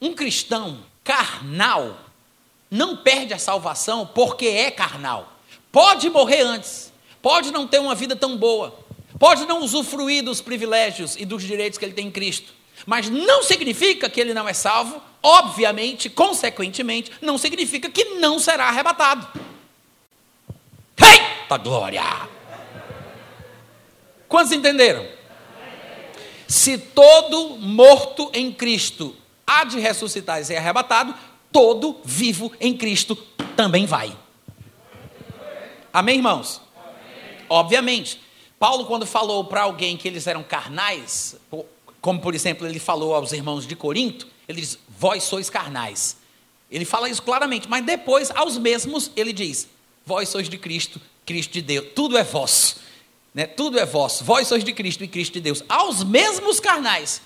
um cristão carnal não perde a salvação porque é carnal. Pode morrer antes, pode não ter uma vida tão boa, pode não usufruir dos privilégios e dos direitos que ele tem em Cristo, mas não significa que ele não é salvo, obviamente, consequentemente, não significa que não será arrebatado. Eita glória! Quantos entenderam? Se todo morto em Cristo há de ressuscitar e ser arrebatado, todo vivo em Cristo também vai. Amém, irmãos? Amém. Obviamente, Paulo, quando falou para alguém que eles eram carnais, como por exemplo ele falou aos irmãos de Corinto, ele diz: Vós sois carnais. Ele fala isso claramente, mas depois, aos mesmos, ele diz: Vós sois de Cristo, Cristo de Deus, tudo é vosso. Né? Tudo é vosso, vós sois de Cristo e Cristo de Deus. Aos mesmos carnais.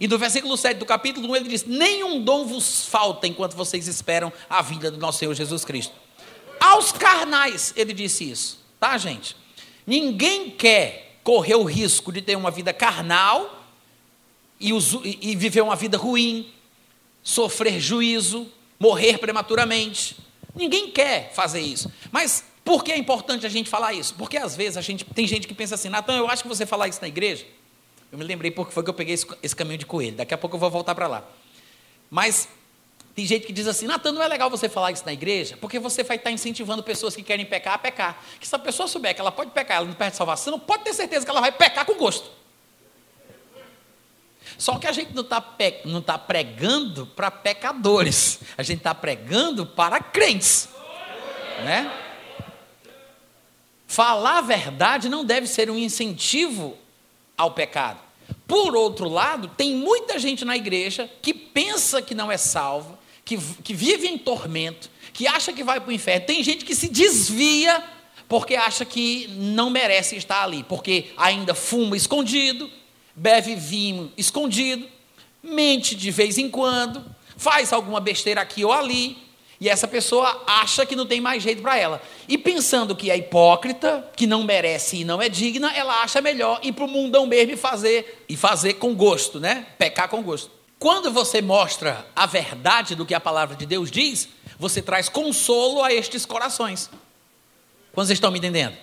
E no versículo 7 do capítulo 1 ele diz: Nenhum dom vos falta enquanto vocês esperam a vinda do nosso Senhor Jesus Cristo. Aos carnais, ele disse isso, tá, gente? Ninguém quer correr o risco de ter uma vida carnal e, e viver uma vida ruim, sofrer juízo, morrer prematuramente. Ninguém quer fazer isso. Mas por que é importante a gente falar isso? Porque às vezes a gente tem gente que pensa assim, Natan, eu acho que você falar isso na igreja eu me lembrei porque foi que eu peguei esse, esse caminho de coelho. Daqui a pouco eu vou voltar para lá. Mas tem gente que diz assim, Natan, não é legal você falar isso na igreja, porque você vai estar incentivando pessoas que querem pecar a pecar. Que se a pessoa souber que ela pode pecar, ela não perde salvação, pode ter certeza que ela vai pecar com gosto. Só que a gente não está não tá pregando para pecadores, a gente está pregando para crentes. Né? Falar a verdade não deve ser um incentivo ao pecado. Por outro lado, tem muita gente na igreja que pensa que não é salva, que, que vive em tormento, que acha que vai para o inferno. Tem gente que se desvia porque acha que não merece estar ali, porque ainda fuma escondido, bebe vinho escondido, mente de vez em quando, faz alguma besteira aqui ou ali, e essa pessoa acha que não tem mais jeito para ela. E pensando que é hipócrita, que não merece e não é digna, ela acha melhor ir para o mundão mesmo e fazer, e fazer com gosto, né? Pecar com gosto. Quando você mostra a verdade do que a palavra de Deus diz, você traz consolo a estes corações. Quantos estão me entendendo?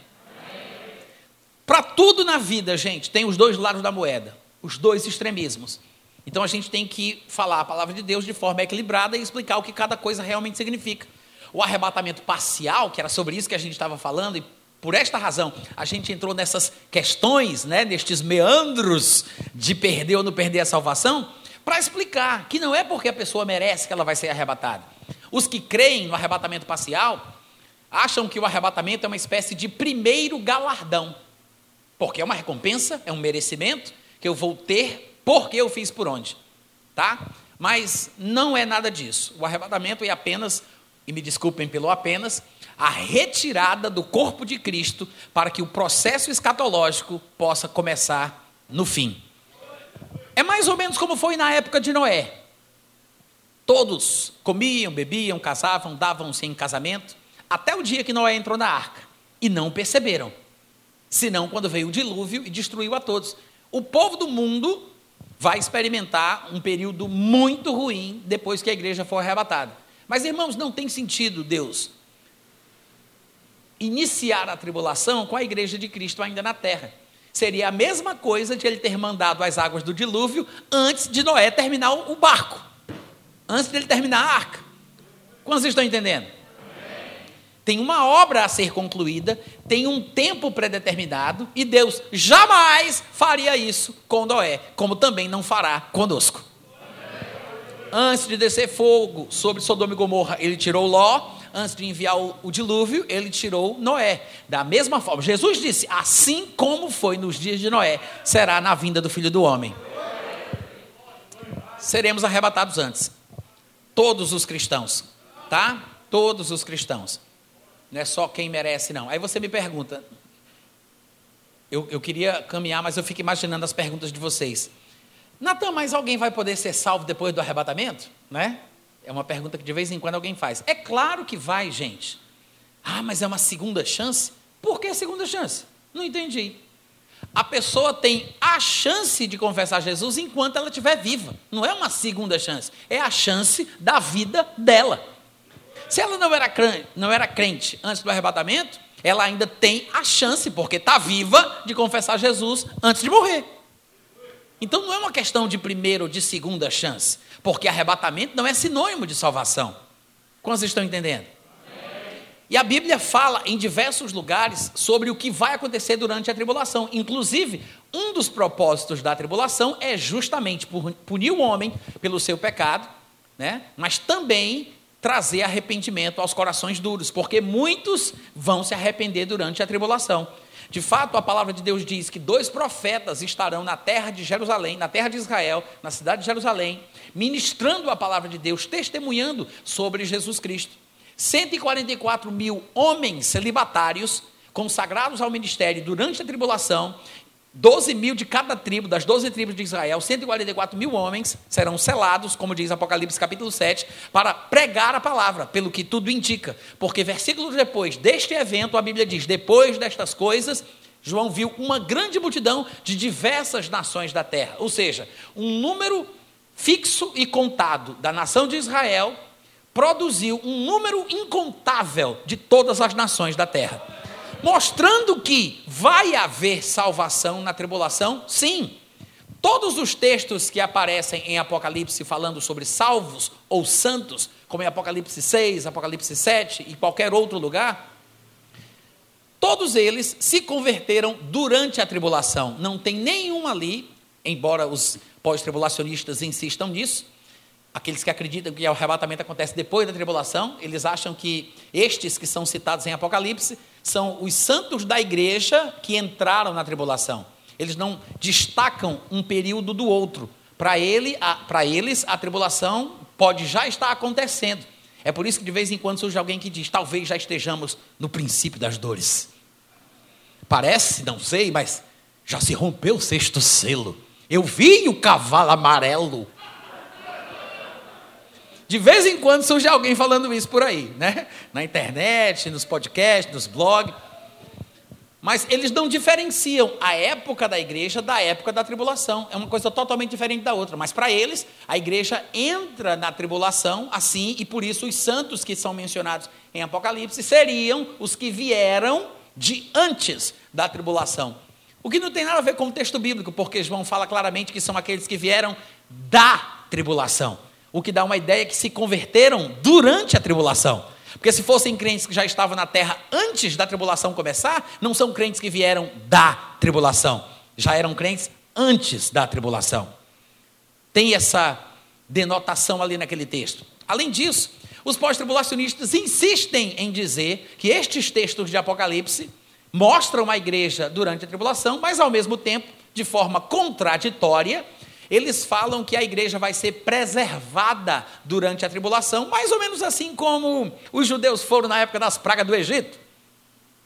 Para tudo na vida, gente, tem os dois lados da moeda, os dois extremismos. Então a gente tem que falar a palavra de Deus de forma equilibrada e explicar o que cada coisa realmente significa. O arrebatamento parcial, que era sobre isso que a gente estava falando, e por esta razão a gente entrou nessas questões, né, nestes meandros de perder ou não perder a salvação, para explicar que não é porque a pessoa merece que ela vai ser arrebatada. Os que creem no arrebatamento parcial acham que o arrebatamento é uma espécie de primeiro galardão, porque é uma recompensa, é um merecimento que eu vou ter porque eu fiz por onde, tá? Mas não é nada disso. O arrebatamento é apenas, e me desculpem pelo apenas, a retirada do corpo de Cristo para que o processo escatológico possa começar no fim. É mais ou menos como foi na época de Noé. Todos comiam, bebiam, casavam, davam-se em casamento, até o dia que Noé entrou na arca. E não perceberam. Senão quando veio o dilúvio e destruiu a todos. O povo do mundo vai experimentar um período muito ruim depois que a igreja for arrebatada. Mas, irmãos, não tem sentido Deus iniciar a tribulação com a igreja de Cristo ainda na terra. Seria a mesma coisa de ele ter mandado as águas do dilúvio antes de Noé terminar o barco, antes de ele terminar a arca. Quantos estão entendendo? Tem uma obra a ser concluída, tem um tempo predeterminado, e Deus jamais faria isso com Noé, como também não fará conosco. Antes de descer fogo sobre Sodoma e Gomorra, ele tirou Ló. Antes de enviar o, o dilúvio, ele tirou Noé. Da mesma forma, Jesus disse: Assim como foi nos dias de Noé, será na vinda do filho do homem. Seremos arrebatados antes. Todos os cristãos, tá? Todos os cristãos. Não é só quem merece, não. Aí você me pergunta. Eu, eu queria caminhar, mas eu fico imaginando as perguntas de vocês. Natan, mas alguém vai poder ser salvo depois do arrebatamento? Né? É uma pergunta que de vez em quando alguém faz. É claro que vai, gente. Ah, mas é uma segunda chance? Por que segunda chance? Não entendi. A pessoa tem a chance de confessar Jesus enquanto ela estiver viva. Não é uma segunda chance. É a chance da vida dela. Se ela não era crente, não era crente antes do arrebatamento, ela ainda tem a chance, porque está viva, de confessar Jesus antes de morrer. Então não é uma questão de primeira ou de segunda chance, porque arrebatamento não é sinônimo de salvação. Quantos estão entendendo? E a Bíblia fala em diversos lugares sobre o que vai acontecer durante a tribulação. Inclusive, um dos propósitos da tribulação é justamente punir o homem pelo seu pecado, né? mas também trazer arrependimento aos corações duros, porque muitos vão se arrepender durante a tribulação. De fato, a palavra de Deus diz que dois profetas estarão na terra de Jerusalém, na terra de Israel, na cidade de Jerusalém, ministrando a palavra de Deus, testemunhando sobre Jesus Cristo. 144 mil homens celibatários consagrados ao ministério durante a tribulação 12 mil de cada tribo, das 12 tribos de Israel, 144 mil homens serão selados, como diz Apocalipse capítulo 7, para pregar a palavra, pelo que tudo indica. Porque versículos depois deste evento, a Bíblia diz: depois destas coisas, João viu uma grande multidão de diversas nações da terra. Ou seja, um número fixo e contado da nação de Israel produziu um número incontável de todas as nações da terra mostrando que vai haver salvação na tribulação? Sim. Todos os textos que aparecem em Apocalipse falando sobre salvos ou santos, como em Apocalipse 6, Apocalipse 7 e qualquer outro lugar, todos eles se converteram durante a tribulação. Não tem nenhum ali, embora os pós-tribulacionistas insistam nisso, aqueles que acreditam que o arrebatamento acontece depois da tribulação, eles acham que estes que são citados em Apocalipse são os santos da igreja que entraram na tribulação. Eles não destacam um período do outro. Para ele, eles, a tribulação pode já estar acontecendo. É por isso que de vez em quando surge alguém que diz: talvez já estejamos no princípio das dores. Parece, não sei, mas já se rompeu o sexto selo. Eu vi o cavalo amarelo de vez em quando surge alguém falando isso por aí, né? Na internet, nos podcasts, nos blogs. Mas eles não diferenciam a época da igreja da época da tribulação. É uma coisa totalmente diferente da outra. Mas para eles, a igreja entra na tribulação assim, e por isso os santos que são mencionados em Apocalipse seriam os que vieram de antes da tribulação. O que não tem nada a ver com o texto bíblico, porque João fala claramente que são aqueles que vieram da tribulação o que dá uma ideia que se converteram durante a tribulação. Porque se fossem crentes que já estavam na terra antes da tribulação começar, não são crentes que vieram da tribulação, já eram crentes antes da tribulação. Tem essa denotação ali naquele texto. Além disso, os pós-tribulacionistas insistem em dizer que estes textos de Apocalipse mostram a igreja durante a tribulação, mas ao mesmo tempo, de forma contraditória, eles falam que a igreja vai ser preservada durante a tribulação, mais ou menos assim como os judeus foram na época das pragas do Egito.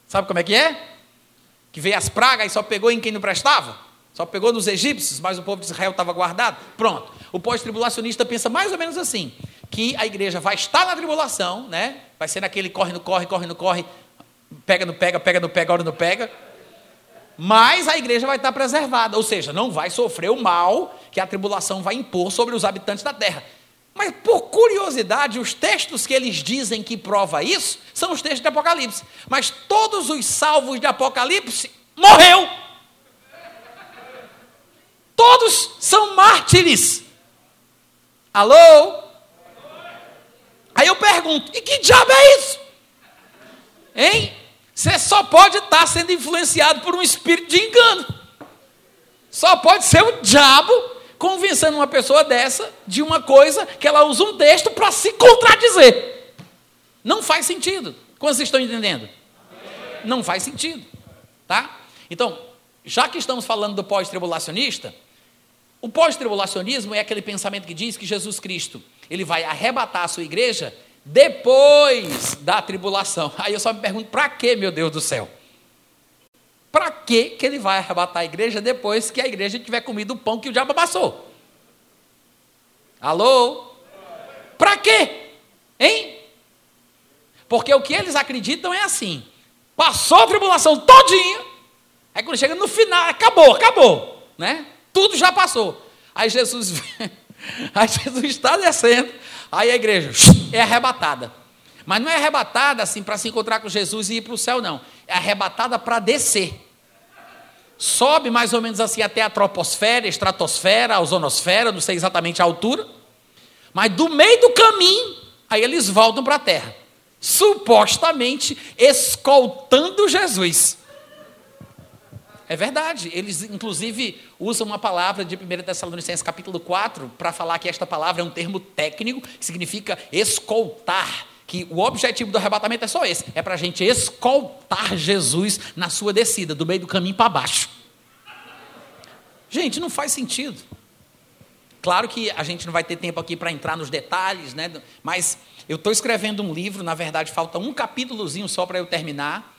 Sabe como é que é? Que veio as pragas e só pegou em quem não prestava? Só pegou nos egípcios, mas o povo de Israel estava guardado? Pronto. O pós-tribulacionista pensa mais ou menos assim: que a igreja vai estar na tribulação, né? Vai ser naquele corre no corre, corre no corre, pega no pega, pega no pega, hora no pega mas a igreja vai estar preservada, ou seja, não vai sofrer o mal que a tribulação vai impor sobre os habitantes da terra. Mas por curiosidade, os textos que eles dizem que prova isso são os textos de Apocalipse. Mas todos os salvos de Apocalipse morreu. Todos são mártires. Alô? Aí eu pergunto: e que diabo é isso? Hein? Você só pode estar sendo influenciado por um espírito de engano. Só pode ser o diabo convencendo uma pessoa dessa de uma coisa que ela usa um texto para se contradizer. Não faz sentido. Como vocês estão entendendo? Não faz sentido. Tá? Então, já que estamos falando do pós-tribulacionista, o pós-tribulacionismo é aquele pensamento que diz que Jesus Cristo ele vai arrebatar a sua igreja depois da tribulação. Aí eu só me pergunto, para que, meu Deus do céu? Para que que ele vai arrebatar a igreja depois que a igreja tiver comido o pão que o diabo amassou? Alô? Para quê? Hein? Porque o que eles acreditam é assim: passou a tribulação todinha, aí quando chega no final, acabou, acabou, né? Tudo já passou. Aí Jesus, [LAUGHS] aí Jesus está descendo, Aí a igreja é arrebatada. Mas não é arrebatada assim para se encontrar com Jesus e ir para o céu, não. É arrebatada para descer. Sobe mais ou menos assim até a troposfera, estratosfera, a ozonosfera, não sei exatamente a altura. Mas do meio do caminho, aí eles voltam para a terra. Supostamente escoltando Jesus. É verdade. Eles, inclusive, usam uma palavra de 1 Tessalonicenses capítulo 4 para falar que esta palavra é um termo técnico que significa escoltar. Que o objetivo do arrebatamento é só esse: é para a gente escoltar Jesus na sua descida, do meio do caminho para baixo. Gente, não faz sentido. Claro que a gente não vai ter tempo aqui para entrar nos detalhes, né? mas eu estou escrevendo um livro, na verdade, falta um capítulozinho só para eu terminar.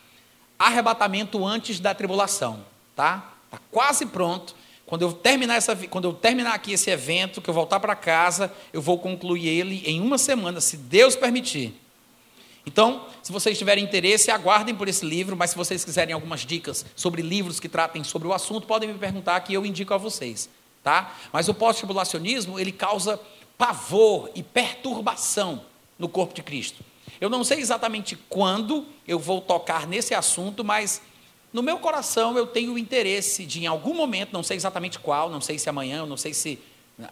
Arrebatamento antes da tribulação tá? Tá quase pronto. Quando eu terminar essa, quando eu terminar aqui esse evento, que eu voltar para casa, eu vou concluir ele em uma semana, se Deus permitir. Então, se vocês tiverem interesse, aguardem por esse livro, mas se vocês quiserem algumas dicas sobre livros que tratem sobre o assunto, podem me perguntar que eu indico a vocês, tá? Mas o pós-tribulacionismo, ele causa pavor e perturbação no corpo de Cristo. Eu não sei exatamente quando eu vou tocar nesse assunto, mas no meu coração eu tenho o interesse de, em algum momento, não sei exatamente qual, não sei se amanhã, não sei se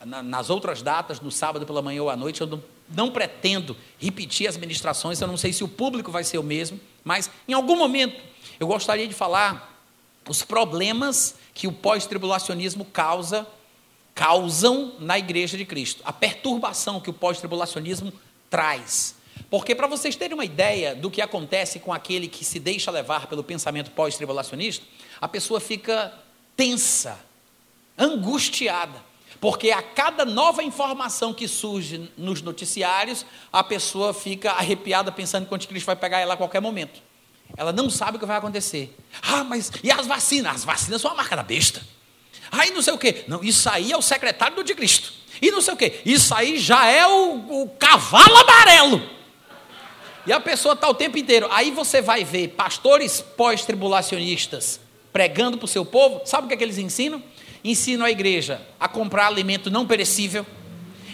na, nas outras datas, no sábado pela manhã ou à noite, eu não, não pretendo repetir as ministrações, eu não sei se o público vai ser o mesmo, mas em algum momento eu gostaria de falar os problemas que o pós-tribulacionismo causa, causam na igreja de Cristo, a perturbação que o pós-tribulacionismo traz porque, para vocês terem uma ideia do que acontece com aquele que se deixa levar pelo pensamento pós-tribulacionista, a pessoa fica tensa, angustiada, porque a cada nova informação que surge nos noticiários, a pessoa fica arrepiada pensando que o anticristo vai pegar ela a qualquer momento. Ela não sabe o que vai acontecer. Ah, mas e as vacinas? As vacinas são a marca da besta. Aí não sei o quê. Não, isso aí é o secretário do anticristo. E não sei o quê. Isso aí já é o, o cavalo amarelo. E a pessoa está o tempo inteiro. Aí você vai ver pastores pós-tribulacionistas pregando para o seu povo. Sabe o que, é que eles ensinam? Ensinam a igreja a comprar alimento não perecível.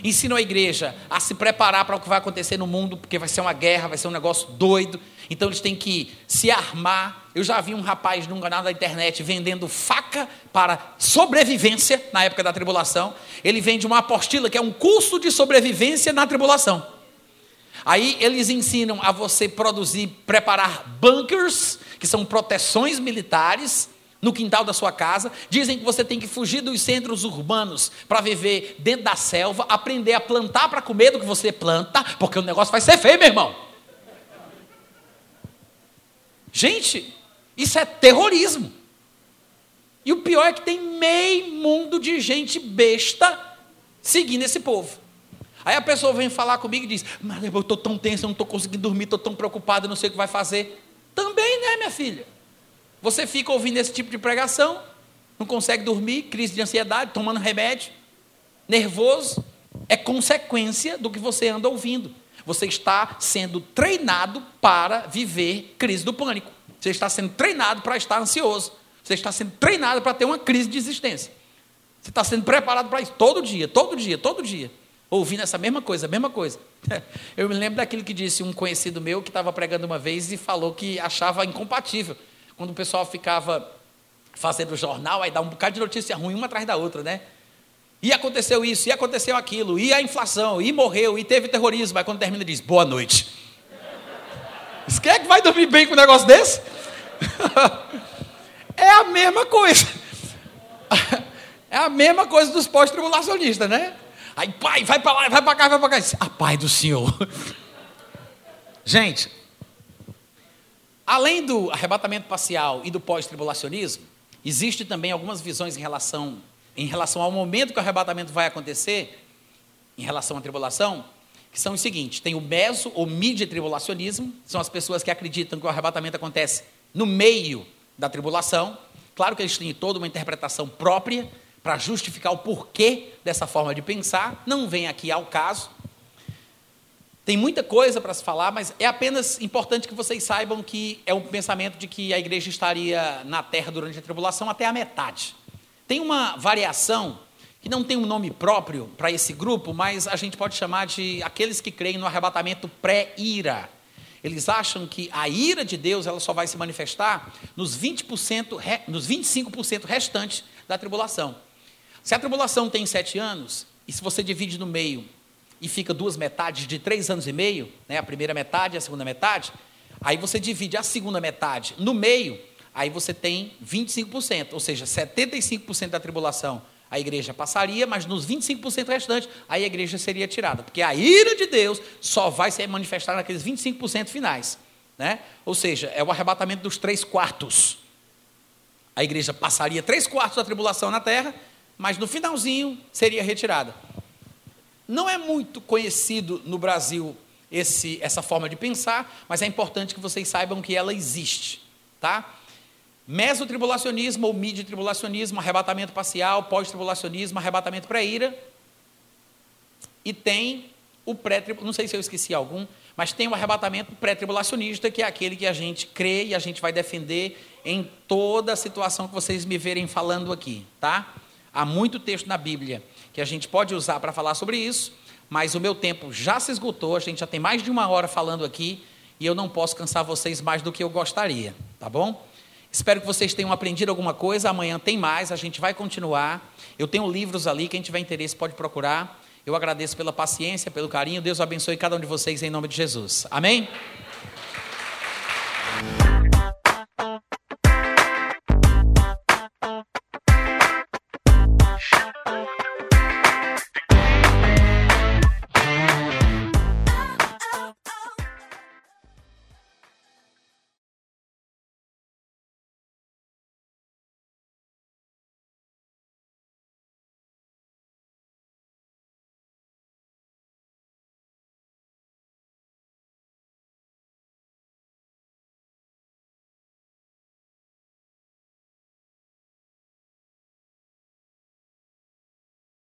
Ensinam a igreja a se preparar para o que vai acontecer no mundo, porque vai ser uma guerra, vai ser um negócio doido. Então eles têm que se armar. Eu já vi um rapaz num canal da internet vendendo faca para sobrevivência na época da tribulação. Ele vende uma apostila que é um curso de sobrevivência na tribulação. Aí eles ensinam a você produzir, preparar bunkers, que são proteções militares, no quintal da sua casa. Dizem que você tem que fugir dos centros urbanos para viver dentro da selva, aprender a plantar para comer do que você planta, porque o negócio vai ser feio, meu irmão. Gente, isso é terrorismo. E o pior é que tem meio mundo de gente besta seguindo esse povo. Aí a pessoa vem falar comigo e diz: Mas eu estou tão tenso, eu não estou conseguindo dormir, estou tão preocupado, não sei o que vai fazer. Também, né, minha filha? Você fica ouvindo esse tipo de pregação, não consegue dormir, crise de ansiedade, tomando remédio, nervoso. É consequência do que você anda ouvindo. Você está sendo treinado para viver crise do pânico. Você está sendo treinado para estar ansioso. Você está sendo treinado para ter uma crise de existência. Você está sendo preparado para isso todo dia, todo dia, todo dia ouvindo essa mesma coisa, a mesma coisa. [LAUGHS] Eu me lembro daquilo que disse um conhecido meu que estava pregando uma vez e falou que achava incompatível. Quando o pessoal ficava fazendo jornal, aí dá um bocado de notícia ruim uma atrás da outra, né? E aconteceu isso, e aconteceu aquilo, e a inflação, e morreu, e teve terrorismo. Aí quando termina diz, boa noite. [LAUGHS] Quem é que vai dormir bem com um negócio desse? [LAUGHS] é a mesma coisa. É a mesma coisa dos pós-tribulacionistas, né? Aí, pai, vai para lá, vai para cá, vai para cá. A paz do Senhor. [LAUGHS] Gente, além do arrebatamento parcial e do pós-tribulacionismo, existe também algumas visões em relação, em relação ao momento que o arrebatamento vai acontecer, em relação à tribulação, que são os seguintes: tem o meso ou midi-tribulacionismo, são as pessoas que acreditam que o arrebatamento acontece no meio da tribulação. Claro que eles têm toda uma interpretação própria para justificar o porquê dessa forma de pensar, não vem aqui ao caso. Tem muita coisa para se falar, mas é apenas importante que vocês saibam que é um pensamento de que a igreja estaria na terra durante a tribulação até a metade. Tem uma variação que não tem um nome próprio para esse grupo, mas a gente pode chamar de aqueles que creem no arrebatamento pré-ira. Eles acham que a ira de Deus ela só vai se manifestar nos 20%, nos 25% restantes da tribulação. Se a tribulação tem sete anos, e se você divide no meio e fica duas metades de três anos e meio, né, a primeira metade e a segunda metade, aí você divide a segunda metade no meio, aí você tem 25%, ou seja, 75% da tribulação a igreja passaria, mas nos 25% restantes, aí a igreja seria tirada. Porque a ira de Deus só vai se manifestar naqueles 25% finais. Né? Ou seja, é o arrebatamento dos três quartos. A igreja passaria três quartos da tribulação na terra, mas no finalzinho seria retirada. Não é muito conhecido no Brasil esse, essa forma de pensar, mas é importante que vocês saibam que ela existe. Tá? Mesotribulacionismo ou midi-tribulacionismo, arrebatamento parcial, pós-tribulacionismo, arrebatamento pré-ira. E tem o pré não sei se eu esqueci algum, mas tem o arrebatamento pré-tribulacionista, que é aquele que a gente crê e a gente vai defender em toda a situação que vocês me verem falando aqui, tá? Há muito texto na Bíblia que a gente pode usar para falar sobre isso, mas o meu tempo já se esgotou, a gente já tem mais de uma hora falando aqui e eu não posso cansar vocês mais do que eu gostaria, tá bom? Espero que vocês tenham aprendido alguma coisa. Amanhã tem mais, a gente vai continuar. Eu tenho livros ali, quem tiver interesse pode procurar. Eu agradeço pela paciência, pelo carinho. Deus abençoe cada um de vocês em nome de Jesus. Amém?